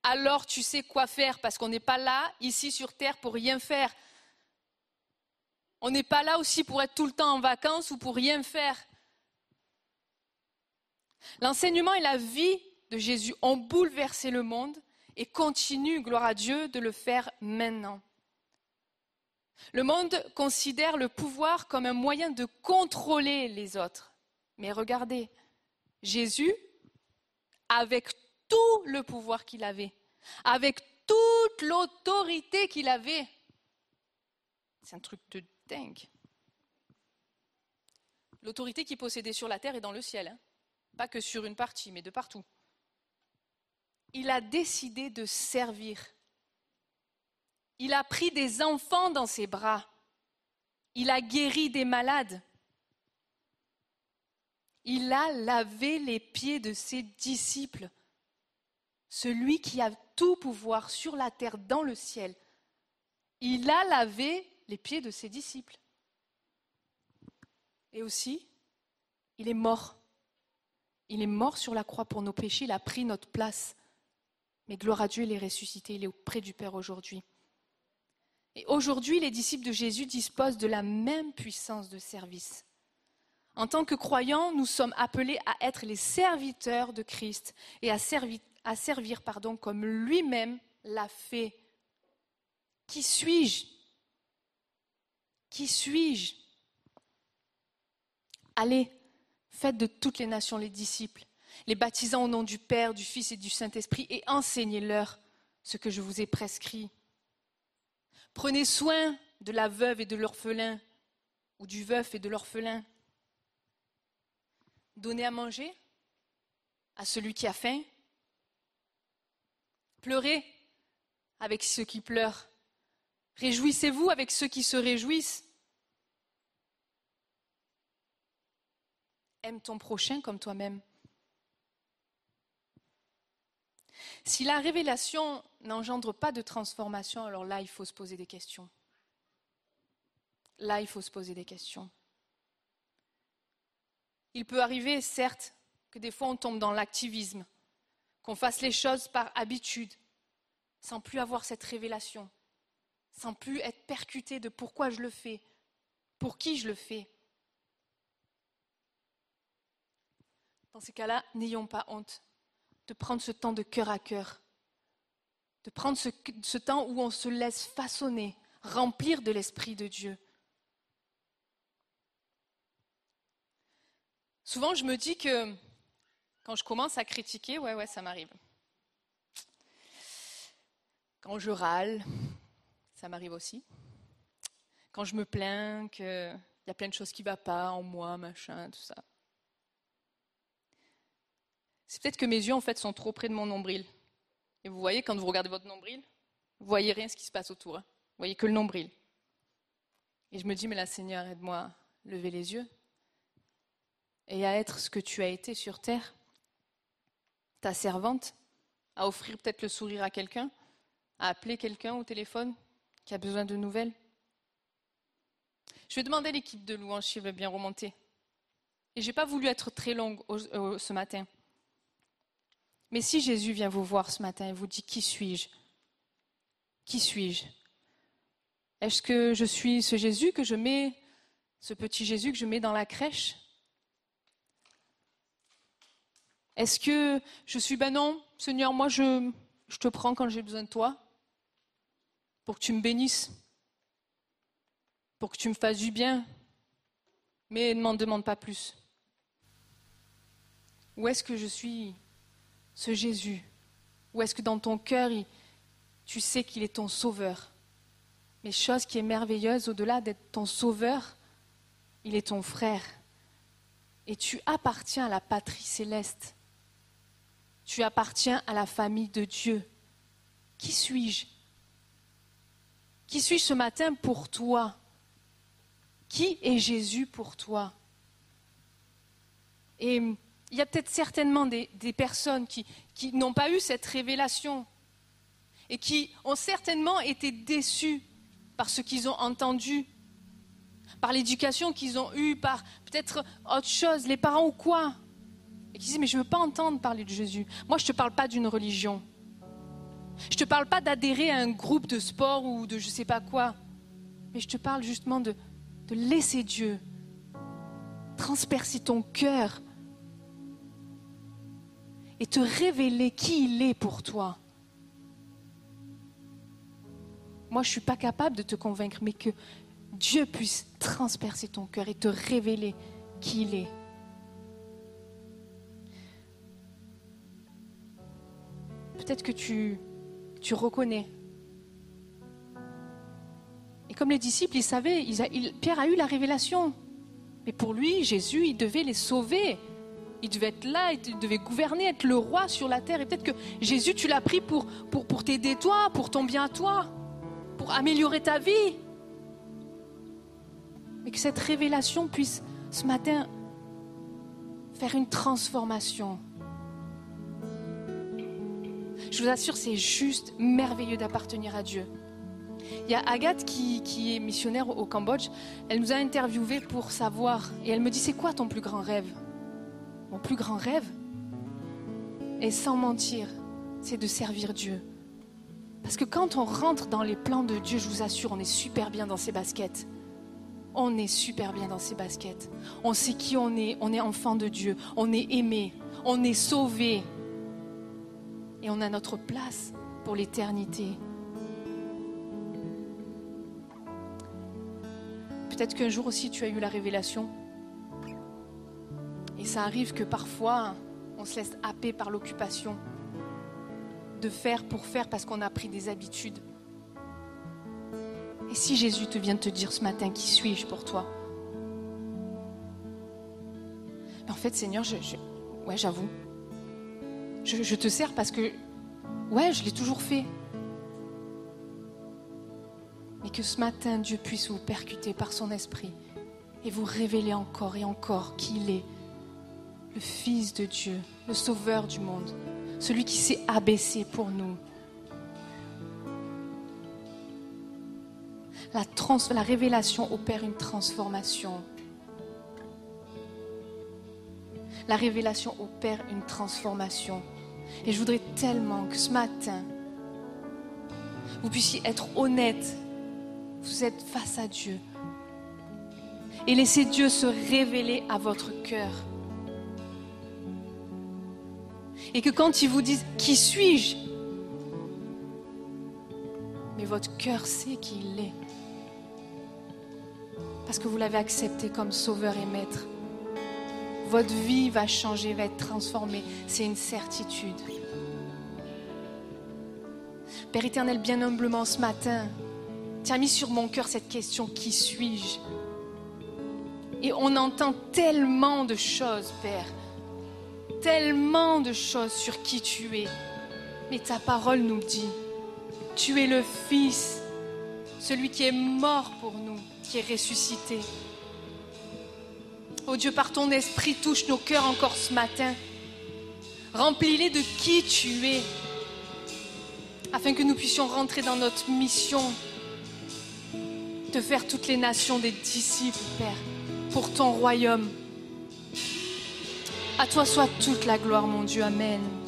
alors tu sais quoi faire, parce qu'on n'est pas là, ici sur Terre, pour rien faire. On n'est pas là aussi pour être tout le temps en vacances ou pour rien faire. L'enseignement et la vie de Jésus ont bouleversé le monde et continue, gloire à Dieu, de le faire maintenant. Le monde considère le pouvoir comme un moyen de contrôler les autres. Mais regardez, Jésus, avec tout le pouvoir qu'il avait, avec toute l'autorité qu'il avait, c'est un truc de dingue. L'autorité qu'il possédait sur la terre et dans le ciel, hein. pas que sur une partie, mais de partout il a décidé de servir. Il a pris des enfants dans ses bras. Il a guéri des malades. Il a lavé les pieds de ses disciples. Celui qui a tout pouvoir sur la terre, dans le ciel. Il a lavé les pieds de ses disciples. Et aussi, il est mort. Il est mort sur la croix pour nos péchés. Il a pris notre place. Mais gloire à Dieu, il est ressuscité, il est auprès du Père aujourd'hui. Et aujourd'hui, les disciples de Jésus disposent de la même puissance de service. En tant que croyants, nous sommes appelés à être les serviteurs de Christ et à servir, à servir pardon, comme lui-même l'a fait. Qui suis-je? Qui suis-je? Allez, faites de toutes les nations les disciples les baptisant au nom du Père, du Fils et du Saint-Esprit, et enseignez-leur ce que je vous ai prescrit. Prenez soin de la veuve et de l'orphelin, ou du veuf et de l'orphelin. Donnez à manger à celui qui a faim. Pleurez avec ceux qui pleurent. Réjouissez-vous avec ceux qui se réjouissent. Aime ton prochain comme toi-même. Si la révélation n'engendre pas de transformation, alors là, il faut se poser des questions. Là, il faut se poser des questions. Il peut arriver, certes, que des fois on tombe dans l'activisme, qu'on fasse les choses par habitude, sans plus avoir cette révélation, sans plus être percuté de pourquoi je le fais, pour qui je le fais. Dans ces cas-là, n'ayons pas honte de prendre ce temps de cœur à cœur, de prendre ce, temps où on se laisse façonner, remplir de l'Esprit de Dieu. Souvent, je me dis que quand je commence à critiquer, ouais, ouais, ça m'arrive. Quand je râle, ça m'arrive aussi. Quand je me plains qu'il y a plein de choses qui ne vont pas en moi, machin, tout ça. C'est peut-être que mes yeux, en fait, sont trop près de mon nombril. Et vous voyez, quand vous regardez votre nombril, vous voyez rien ce qui se passe autour. Hein. Vous voyez que le nombril. Et je me dis, mais là, Seigneur, aide-moi à lever les yeux et à être ce que tu as été sur terre, ta servante, à offrir peut-être le sourire à quelqu'un, à appeler quelqu'un au téléphone qui a besoin de nouvelles? Je vais demander à l'équipe de louange s'il veut bien remonter. Et je n'ai pas voulu être très longue ce matin. Mais si Jésus vient vous voir ce matin et vous dit Qui suis-je? Qui suis-je? Est-ce que je suis ce Jésus que je mets, ce petit Jésus que je mets dans la crèche? Est-ce que je suis, ben non, Seigneur, moi je, te prends quand j'ai besoin de toi, pour que tu me bénisses, pour que tu me fasses du bien, mais ne m'en demande pas plus. Ou est-ce que je suis ce Jésus? Ou est-ce que dans ton cœur, tu sais qu'il est ton sauveur? Mais chose qui est merveilleuse, au-delà d'être ton sauveur, il est ton frère. Et tu appartiens à la patrie céleste. Tu appartiens à la famille de Dieu. Qui suis-je? Qui suis-je ce matin pour toi? Qui est Jésus pour toi? Et il y a peut-être certainement des, personnes qui, n'ont pas eu cette révélation et qui ont certainement été déçues par ce qu'ils ont entendu, par l'éducation qu'ils ont eue, par peut-être autre chose, les parents ou quoi et qui disent, mais je ne veux pas entendre parler de Jésus. Moi, je ne te parle pas d'une religion. Je ne te parle pas d'adhérer à un groupe de sport ou de je ne sais pas quoi. Mais je te parle justement de, de laisser Dieu transpercer ton cœur et te révéler qui il est pour toi. Moi, je ne suis pas capable de te convaincre, mais que Dieu puisse transpercer ton cœur et te révéler qui il est. peut-être que tu, tu reconnais. Et comme les disciples, ils savaient, Pierre a eu la révélation. Mais pour lui, Jésus, il devait les sauver. Il devait être là, il devait gouverner, être le roi sur la terre. Et peut-être que Jésus, tu l'as pris pour, pour, pour t'aider toi, pour ton bien toi, pour améliorer ta vie. Mais que cette révélation puisse ce matin faire une transformation je vous assure, c'est juste merveilleux d'appartenir à Dieu. Il y a Agathe qui, est missionnaire au Cambodge. Elle nous a interviewés pour savoir. Et elle me dit, c'est quoi ton plus grand rêve? Mon plus grand rêve? Et sans mentir, c'est de servir Dieu. Parce que quand on rentre dans les plans de Dieu, je vous assure, on est super bien dans ses baskets. On est super bien dans ses baskets. On sait qui on est. On est enfant de Dieu. On est aimé. On est sauvé et on a notre place pour l'éternité. Peut-être qu'un jour aussi tu as eu la révélation. Et ça arrive que parfois on se laisse happer par l'occupation de faire pour faire parce qu'on a pris des habitudes. Et si Jésus te vient de te dire ce matin, qui suis-je pour toi? En fait, Seigneur, ouais, j'avoue, je, te sers parce que, ouais, je l'ai toujours fait. Mais que ce matin, Dieu puisse vous percuter par son esprit et vous révéler encore et encore qu'il est le Fils de Dieu, le Sauveur du monde, celui qui s'est abaissé pour nous. La révélation opère une transformation. La révélation opère une transformation. Et je voudrais tellement que ce matin, vous puissiez être honnête. Vous êtes face à Dieu. Et laissez Dieu se révéler à votre cœur. Et que quand ils vous disent Qui suis-je? Mais votre cœur sait qui il est. Parce que vous l'avez accepté comme sauveur et maître. Votre vie va changer, va être transformée. C'est une certitude. Père éternel, bien humblement ce matin, tu as mis sur mon cœur cette question, qui suis-je? Et on entend tellement de choses, Père, tellement de choses sur qui tu es. Mais ta parole nous dit, tu es le Fils, celui qui est mort pour nous, qui est ressuscité. Oh Dieu, par ton esprit, touche nos cœurs encore ce matin. Remplis-les de qui tu es, afin que nous puissions rentrer dans notre mission de faire toutes les nations des disciples, Père, pour ton royaume. À toi soit toute la gloire, mon Dieu. Amen. Amen.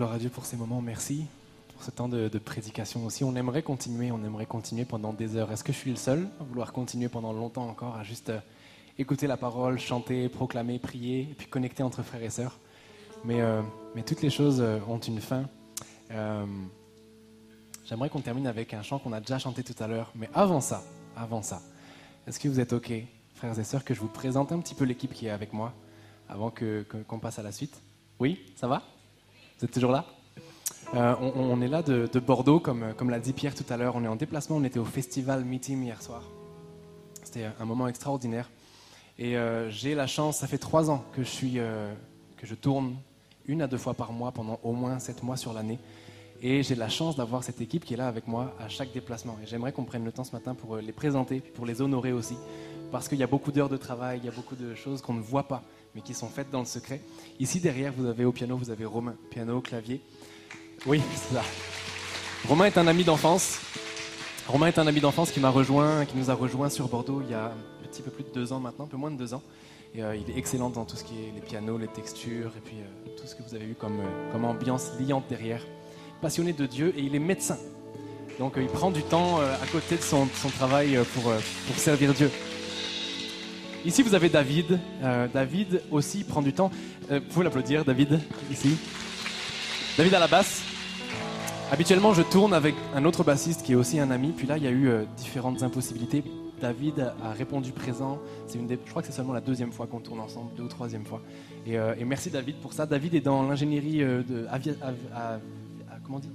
Gloire à Dieu pour ces moments. Merci pour ce temps de, prédication aussi. On aimerait continuer, on aimerait continuer pendant des heures. Est-ce que je suis le seul à vouloir continuer pendant longtemps encore à juste euh, écouter la parole, chanter, proclamer, prier, et puis connecter entre frères et sœurs? Mais, euh, mais toutes les choses euh, ont une fin. J'aimerais qu'on termine avec un chant qu'on a déjà chanté tout à l'heure. Mais avant ça, avant ça, est-ce que vous êtes OK, frères et sœurs, que je vous présente un petit peu l'équipe qui est avec moi avant que- que- qu'on passe à la suite? Oui, ça va? Vous êtes toujours là? Euh, on, est là de, de Bordeaux, comme, comme l'a dit Pierre tout à l'heure. On est en déplacement, on était au festival Meeting hier soir. C'était un moment extraordinaire. Et euh, j'ai la chance, ça fait trois ans que je, suis, euh, que je tourne une à deux fois par mois pendant au moins sept mois sur l'année. Et j'ai la chance d'avoir cette équipe qui est là avec moi à chaque déplacement. Et j'aimerais qu'on prenne le temps ce matin pour les présenter, pour les honorer aussi. Parce qu'il y a beaucoup d'heures de travail, il y a beaucoup de choses qu'on ne voit pas, mais qui sont faites dans le secret. Ici derrière, vous avez au piano, vous avez Romain, piano, clavier. Oui, c'est ça. Romain est un ami d'enfance. Romain est un ami d'enfance qui m'a rejoint, qui nous a rejoint sur Bordeaux il y a un petit peu plus de deux ans maintenant, un peu moins de deux ans. Euh, il est excellent dans tout ce qui est les pianos, les textures et puis euh, tout ce que vous avez comme, euh, comme ambiance liante derrière. Passionné de Dieu et il est médecin. Donc il prend du temps à côté de son, travail pour servir Dieu. Ici vous avez David. Euh, David aussi prend du temps. Euh, vous pouvez l'applaudir, David, ici. David à la basse. Habituellement, je tourne avec un autre bassiste qui est aussi un ami. Puis là, il y a eu euh, différentes impossibilités. David a répondu présent. Une je crois que c'est seulement la deuxième fois qu'on tourne ensemble, deux ou troisième fois. Et, euh, merci David pour ça. David est dans l'ingénierie de avia- av-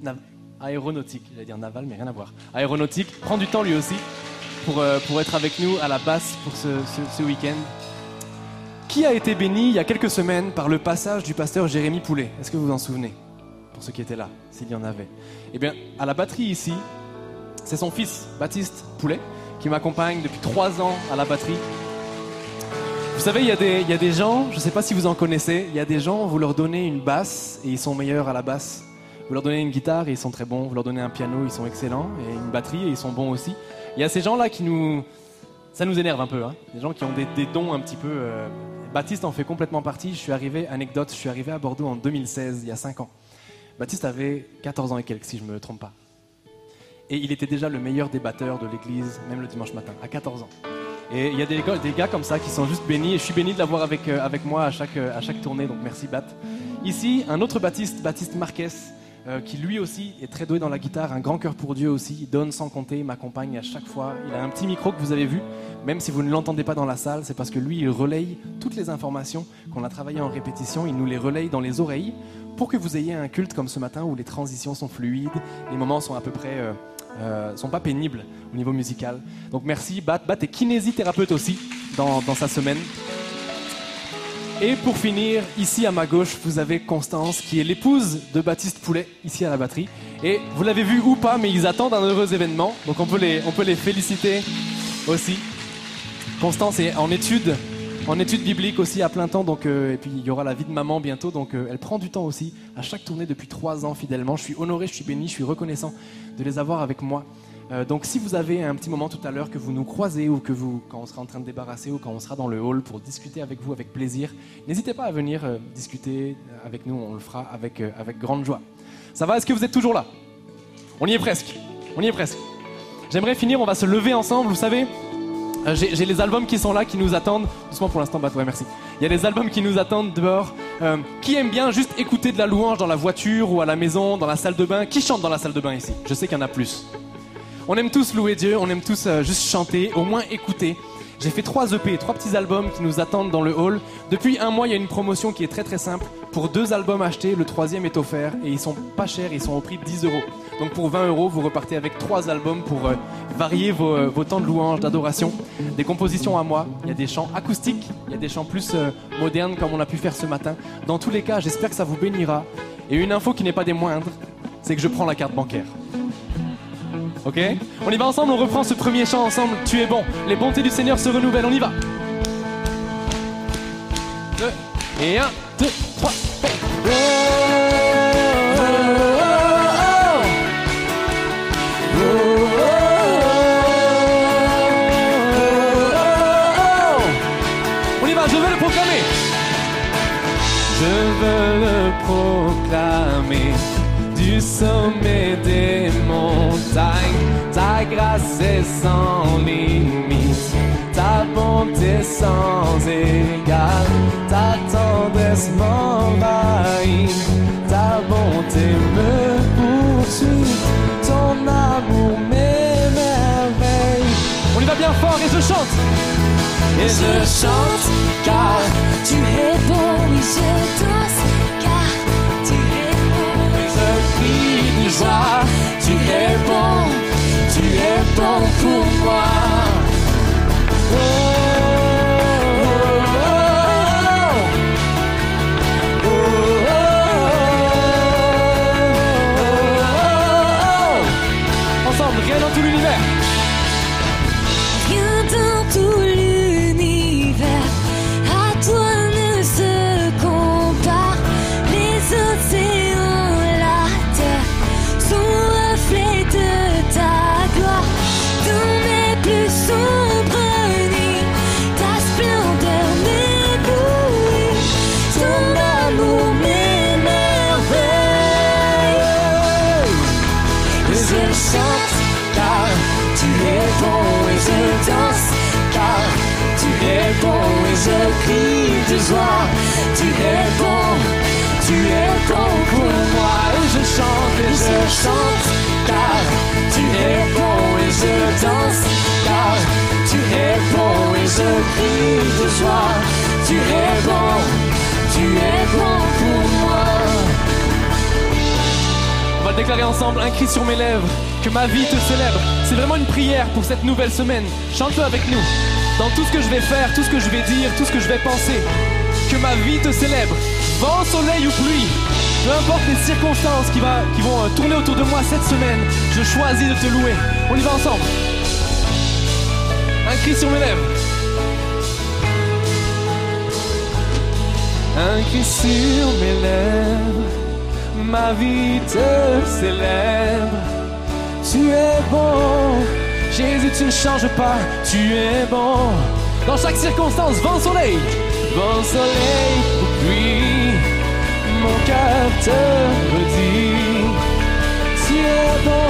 av- aéronautique. J'allais dire naval, mais rien à voir. Aéronautique. Prend du temps lui aussi pour, euh, pour être avec nous à la basse pour ce, week-end. Qui a été béni il y a quelques semaines par le passage du pasteur Jérémy Poulet? Est-ce que vous vous en souvenez? Pour ceux qui étaient là, s'il y en avait. Eh bien, à la batterie ici, c'est son fils, Baptiste Poulet, qui m'accompagne depuis trois ans à la batterie. Vous savez, il y, a des- y a des gens, je ne sais pas si vous en connaissez, il y a des gens, vous leur donnez une basse et ils sont meilleurs à la basse. Vous leur donnez une guitare et ils sont très bons. Vous leur donnez un piano, ils sont excellents. Et une batterie et ils sont bons aussi. Il y a ces gens-là qui nous... Ça nous énerve un peu. Hein. Des gens qui ont des, dons un petit peu... euh, Baptiste en fait complètement partie. Je suis arrivé, anecdote, je suis arrivé à Bordeaux en 2016, il y a 5 ans. Baptiste avait 14 ans et quelques, si je ne me trompe pas. Et il était déjà le meilleur débatteur de l'église, même le dimanche matin, à 14 ans. Et il y a des gars comme ça qui sont juste bénis. Et je suis béni de l'avoir avec, euh, avec moi à chaque, euh, à chaque tournée, donc merci Bat. Ici, un autre Baptiste, Baptiste Marquez, euh, qui lui aussi est très doué dans la guitare, un grand cœur pour Dieu aussi. Il donne sans compter, m'accompagne à chaque fois. Il a un petit micro que vous avez vu, même si vous ne l'entendez pas dans la salle, c'est parce que lui, il relaye toutes les informations qu'on a travaillées en répétition. Il nous les relaye dans les oreilles pour que vous ayez un culte comme ce matin où les transitions sont fluides, les moments sont à peu près. euh, euh, sont pas pénibles au niveau musical. Donc merci, Bat. Bat est kinésithérapeute aussi dans sa semaine. Et pour finir, ici à ma gauche, vous avez Constance, qui est l'épouse de Baptiste Poulet, ici à la batterie. Et vous l'avez vu ou pas, mais ils attendent un heureux événement. Donc on peut les, féliciter aussi. Constance est en études en études bibliques aussi à plein temps. Donc, euh, et puis il y aura la vie de maman bientôt. Donc euh, elle prend du temps aussi à chaque tournée depuis trois ans fidèlement. Je suis honoré, je suis béni, je suis reconnaissant de les avoir avec moi. Euh, donc si vous avez un petit moment tout à l'heure que vous nous croisez ou que vous, quand on sera en train de débarrasser ou quand on sera dans le hall pour discuter avec vous avec plaisir, n'hésitez pas à venir euh, discuter avec nous. On le fera avec, euh, avec grande joie. Ça va? Est-ce que vous êtes toujours là? On y est presque. On y est presque. J'aimerais finir, on va se lever ensemble, vous savez? Euh, J'ai les albums qui sont là, qui nous attendent. Doucement pour l'instant, bah ouais, merci. Il y a des albums qui nous attendent dehors. Euh, qui aime bien juste écouter de la louange dans la voiture ou à la maison, dans la salle de bain? Qui chante dans la salle de bain ici? Je sais qu'il y en a plus. On aime tous louer Dieu, on aime tous euh, juste chanter, au moins écouter. J'ai fait trois EP, trois petits albums qui nous attendent dans le hall. Depuis un mois, il y a une promotion qui est très très simple. Pour deux albums achetés, le troisième est offert et ils sont pas chers, ils sont au prix de 10 euros. Donc pour 20 euros, vous repartez avec trois albums pour euh, varier vos, euh, vos temps de louange, d'adoration. Des compositions à moi, il y a des chants acoustiques, il y a des chants plus modernes comme on a pu faire ce matin. Dans tous les cas, j'espère que ça vous bénira. Et une info qui n'est pas des moindres, c'est que je prends la carte bancaire. Ok? On y va ensemble, on reprend ce premier chant ensemble. Tu es bon. Les bontés du Seigneur se renouvellent, on y va. Deux, et un, deux, trois, quatre. On y va, je veux le proclamer. Je veux le proclamer du sommet des grâce est sans limite, ta bonté sans égale, ta tendresse m'envahit, ta bonté me poursuit, ton amour m'émerveille. On y va bien fort et je chante. Et je chante car Tu es bon, oui, je danse, car tu es bon. je crie de joie. Tu tu es bon pour moi. Tu es bon, tu es bon pour moi et je chante et je chante car tu es bon et je danse car tu es bon et je crie de joie. Tu es bon, tu es bon pour moi. On va le déclarer ensemble, un cri sur mes lèvres, que ma vie te célèbre. C'est vraiment une prière pour cette nouvelle semaine. Chante-le avec nous. Dans tout ce que je vais faire, tout ce que je vais dire, tout ce que je vais penser, que ma vie te célèbre. Vent, soleil ou pluie, peu importe les circonstances qui, va- qui vont euh, tourner autour de moi cette semaine, je choisis de te louer. On y va ensemble. Un cri sur mes lèvres. Un cri sur mes lèvres, ma vie te célèbre. Tu es bon, Jésus, tu ne changes pas, tu es bon. Dans chaque circonstance, vent, soleil, vent, soleil ou pluie, mon cœur te redit. Tu es bon,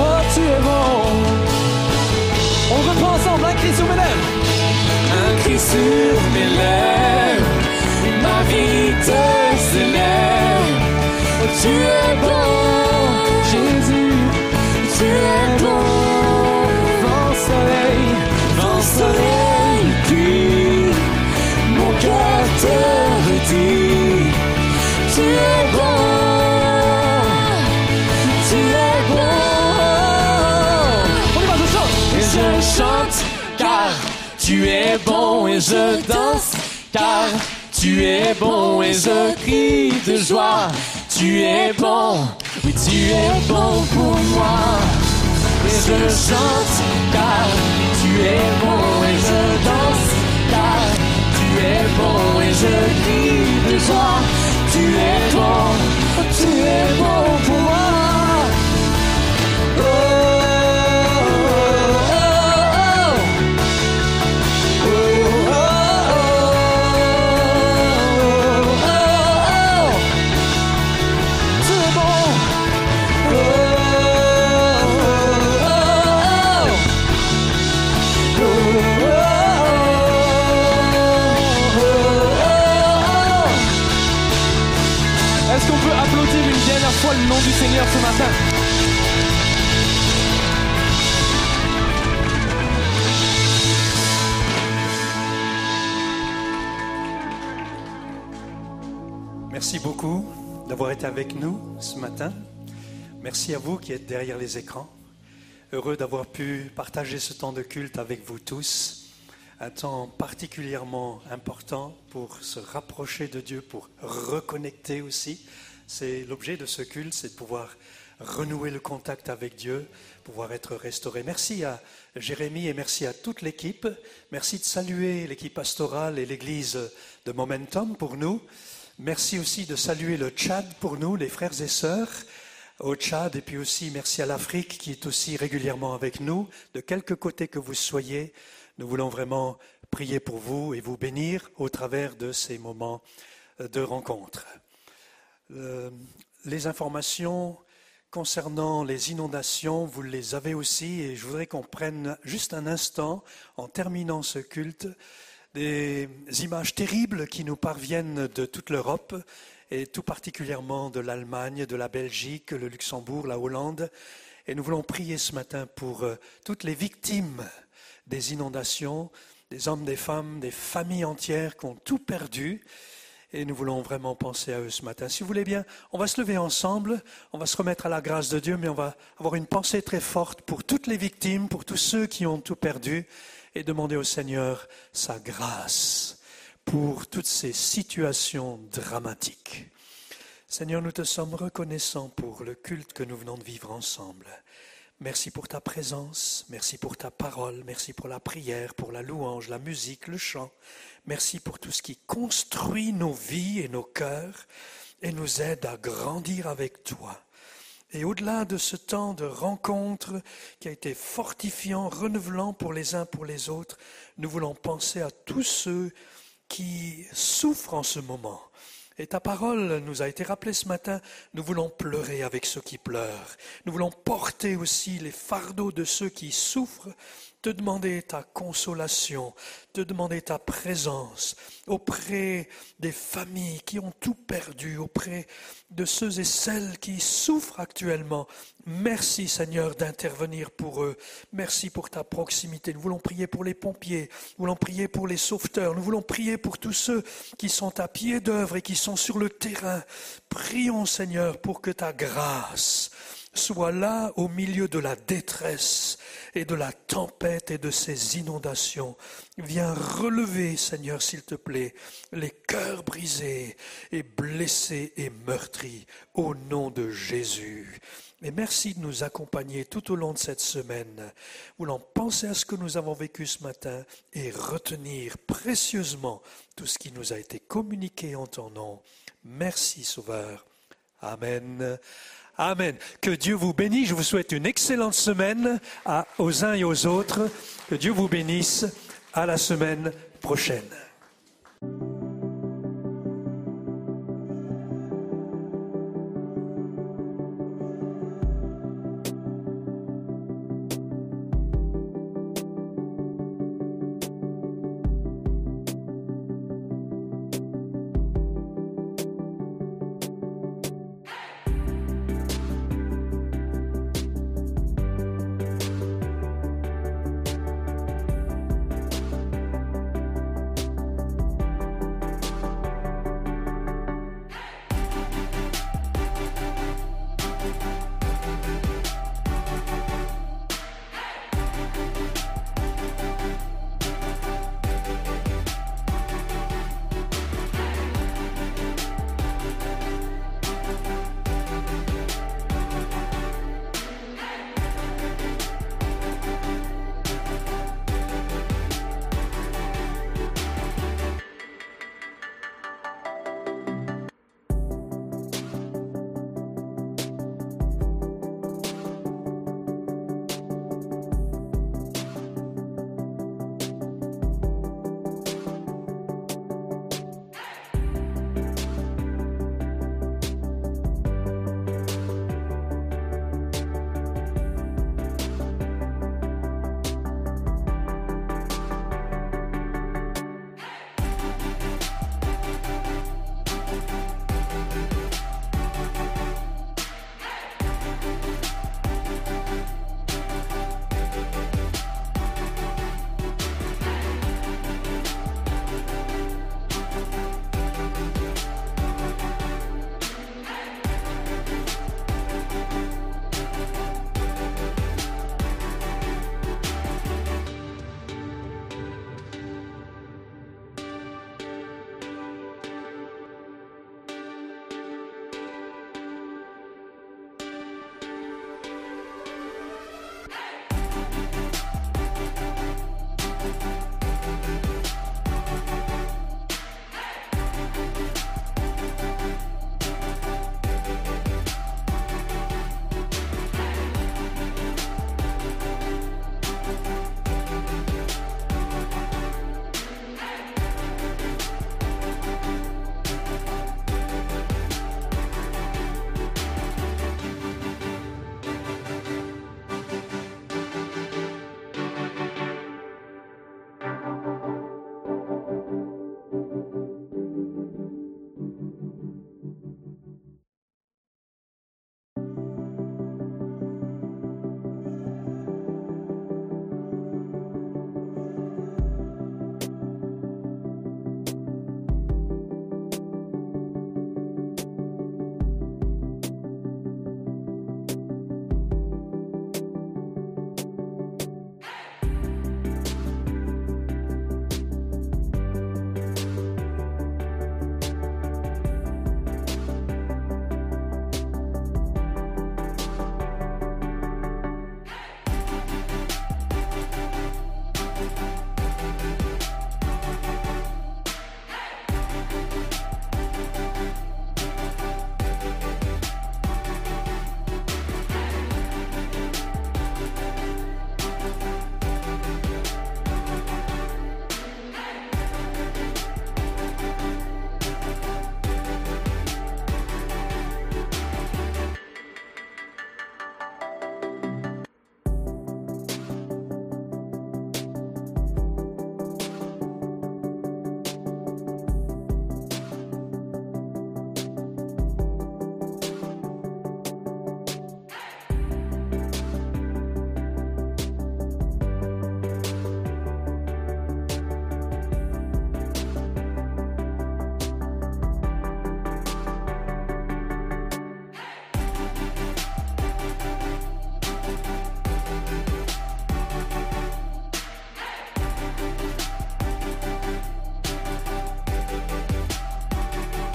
oh, tu es bon. On reprend ensemble un cri sur mes lèvres. Un cri sur mes lèvres, ma vie te célèbre. Oh, tu es bon, Jésus, tu es bon. tu es bon et je danse, car tu es bon et je crie de joie. Tu es bon, oui tu es bon pour moi. Et je chante, car tu es bon et je danse, car tu es bon et je crie de joie. Tu es bon, tu es bon pour moi. Seigneur ce matin. Merci beaucoup d'avoir été avec nous ce matin. Merci à vous qui êtes derrière les écrans. Heureux d'avoir pu partager ce temps de culte avec vous tous. Un temps particulièrement important pour se rapprocher de Dieu, pour reconnecter aussi. C'est l'objet de ce culte, c'est de pouvoir renouer le contact avec Dieu, pouvoir être restauré. Merci à Jérémie et merci à toute l'équipe. Merci de saluer l'équipe pastorale et l'église de Momentum pour nous. Merci aussi de saluer le Tchad pour nous, les frères et sœurs au Tchad, et puis aussi merci à l'Afrique qui est aussi régulièrement avec nous, de quelque côté que vous soyez. Nous voulons vraiment prier pour vous et vous bénir au travers de ces moments de rencontre. Euh, les informations concernant les inondations, vous les avez aussi, et je voudrais qu'on prenne juste un instant, en terminant ce culte, des images terribles qui nous parviennent de toute l'Europe et tout particulièrement de l'Allemagne, de la Belgique, le Luxembourg, la Hollande. Et nous voulons prier ce matin pour euh, toutes les victimes des inondations, des hommes, des femmes, des familles entières qui ont tout perdu. Et nous voulons vraiment penser à eux ce matin. Si vous voulez bien, on va se lever ensemble, on va se remettre à la grâce de Dieu, mais on va avoir une pensée très forte pour toutes les victimes, pour tous ceux qui ont tout perdu et demander au Seigneur sa grâce pour toutes ces situations dramatiques. Seigneur, nous te sommes reconnaissants pour le culte que nous venons de vivre ensemble. Merci pour ta présence, merci pour ta parole, merci pour la prière, pour la louange, la musique, le chant. Merci pour tout ce qui construit nos vies et nos cœurs et nous aide à grandir avec toi. Et au-delà de ce temps de rencontre qui a été fortifiant, renouvelant pour les uns pour les autres, nous voulons penser à tous ceux qui souffrent en ce moment. Et ta parole nous a été rappelée ce matin, nous voulons pleurer avec ceux qui pleurent. Nous voulons porter aussi les fardeaux de ceux qui souffrent te demander ta consolation, te demander ta présence auprès des familles qui ont tout perdu, auprès de ceux et celles qui souffrent actuellement. Merci Seigneur d'intervenir pour eux. Merci pour ta proximité. Nous voulons prier pour les pompiers, nous voulons prier pour les sauveteurs, nous voulons prier pour tous ceux qui sont à pied d'œuvre et qui sont sur le terrain. Prions Seigneur pour que ta grâce soit là au milieu de la détresse et de la tempête et de ces inondations. Viens relever, Seigneur, s'il te plaît, les cœurs brisés et blessés et meurtris au nom de Jésus. Et merci de nous accompagner tout au long de cette semaine, voulant penser à ce que nous avons vécu ce matin et retenir précieusement tout ce qui nous a été communiqué en ton nom. Merci, Sauveur. Amen. Amen. Que Dieu vous bénisse. Je vous souhaite une excellente semaine aux uns et aux autres. Que Dieu vous bénisse. À la semaine prochaine.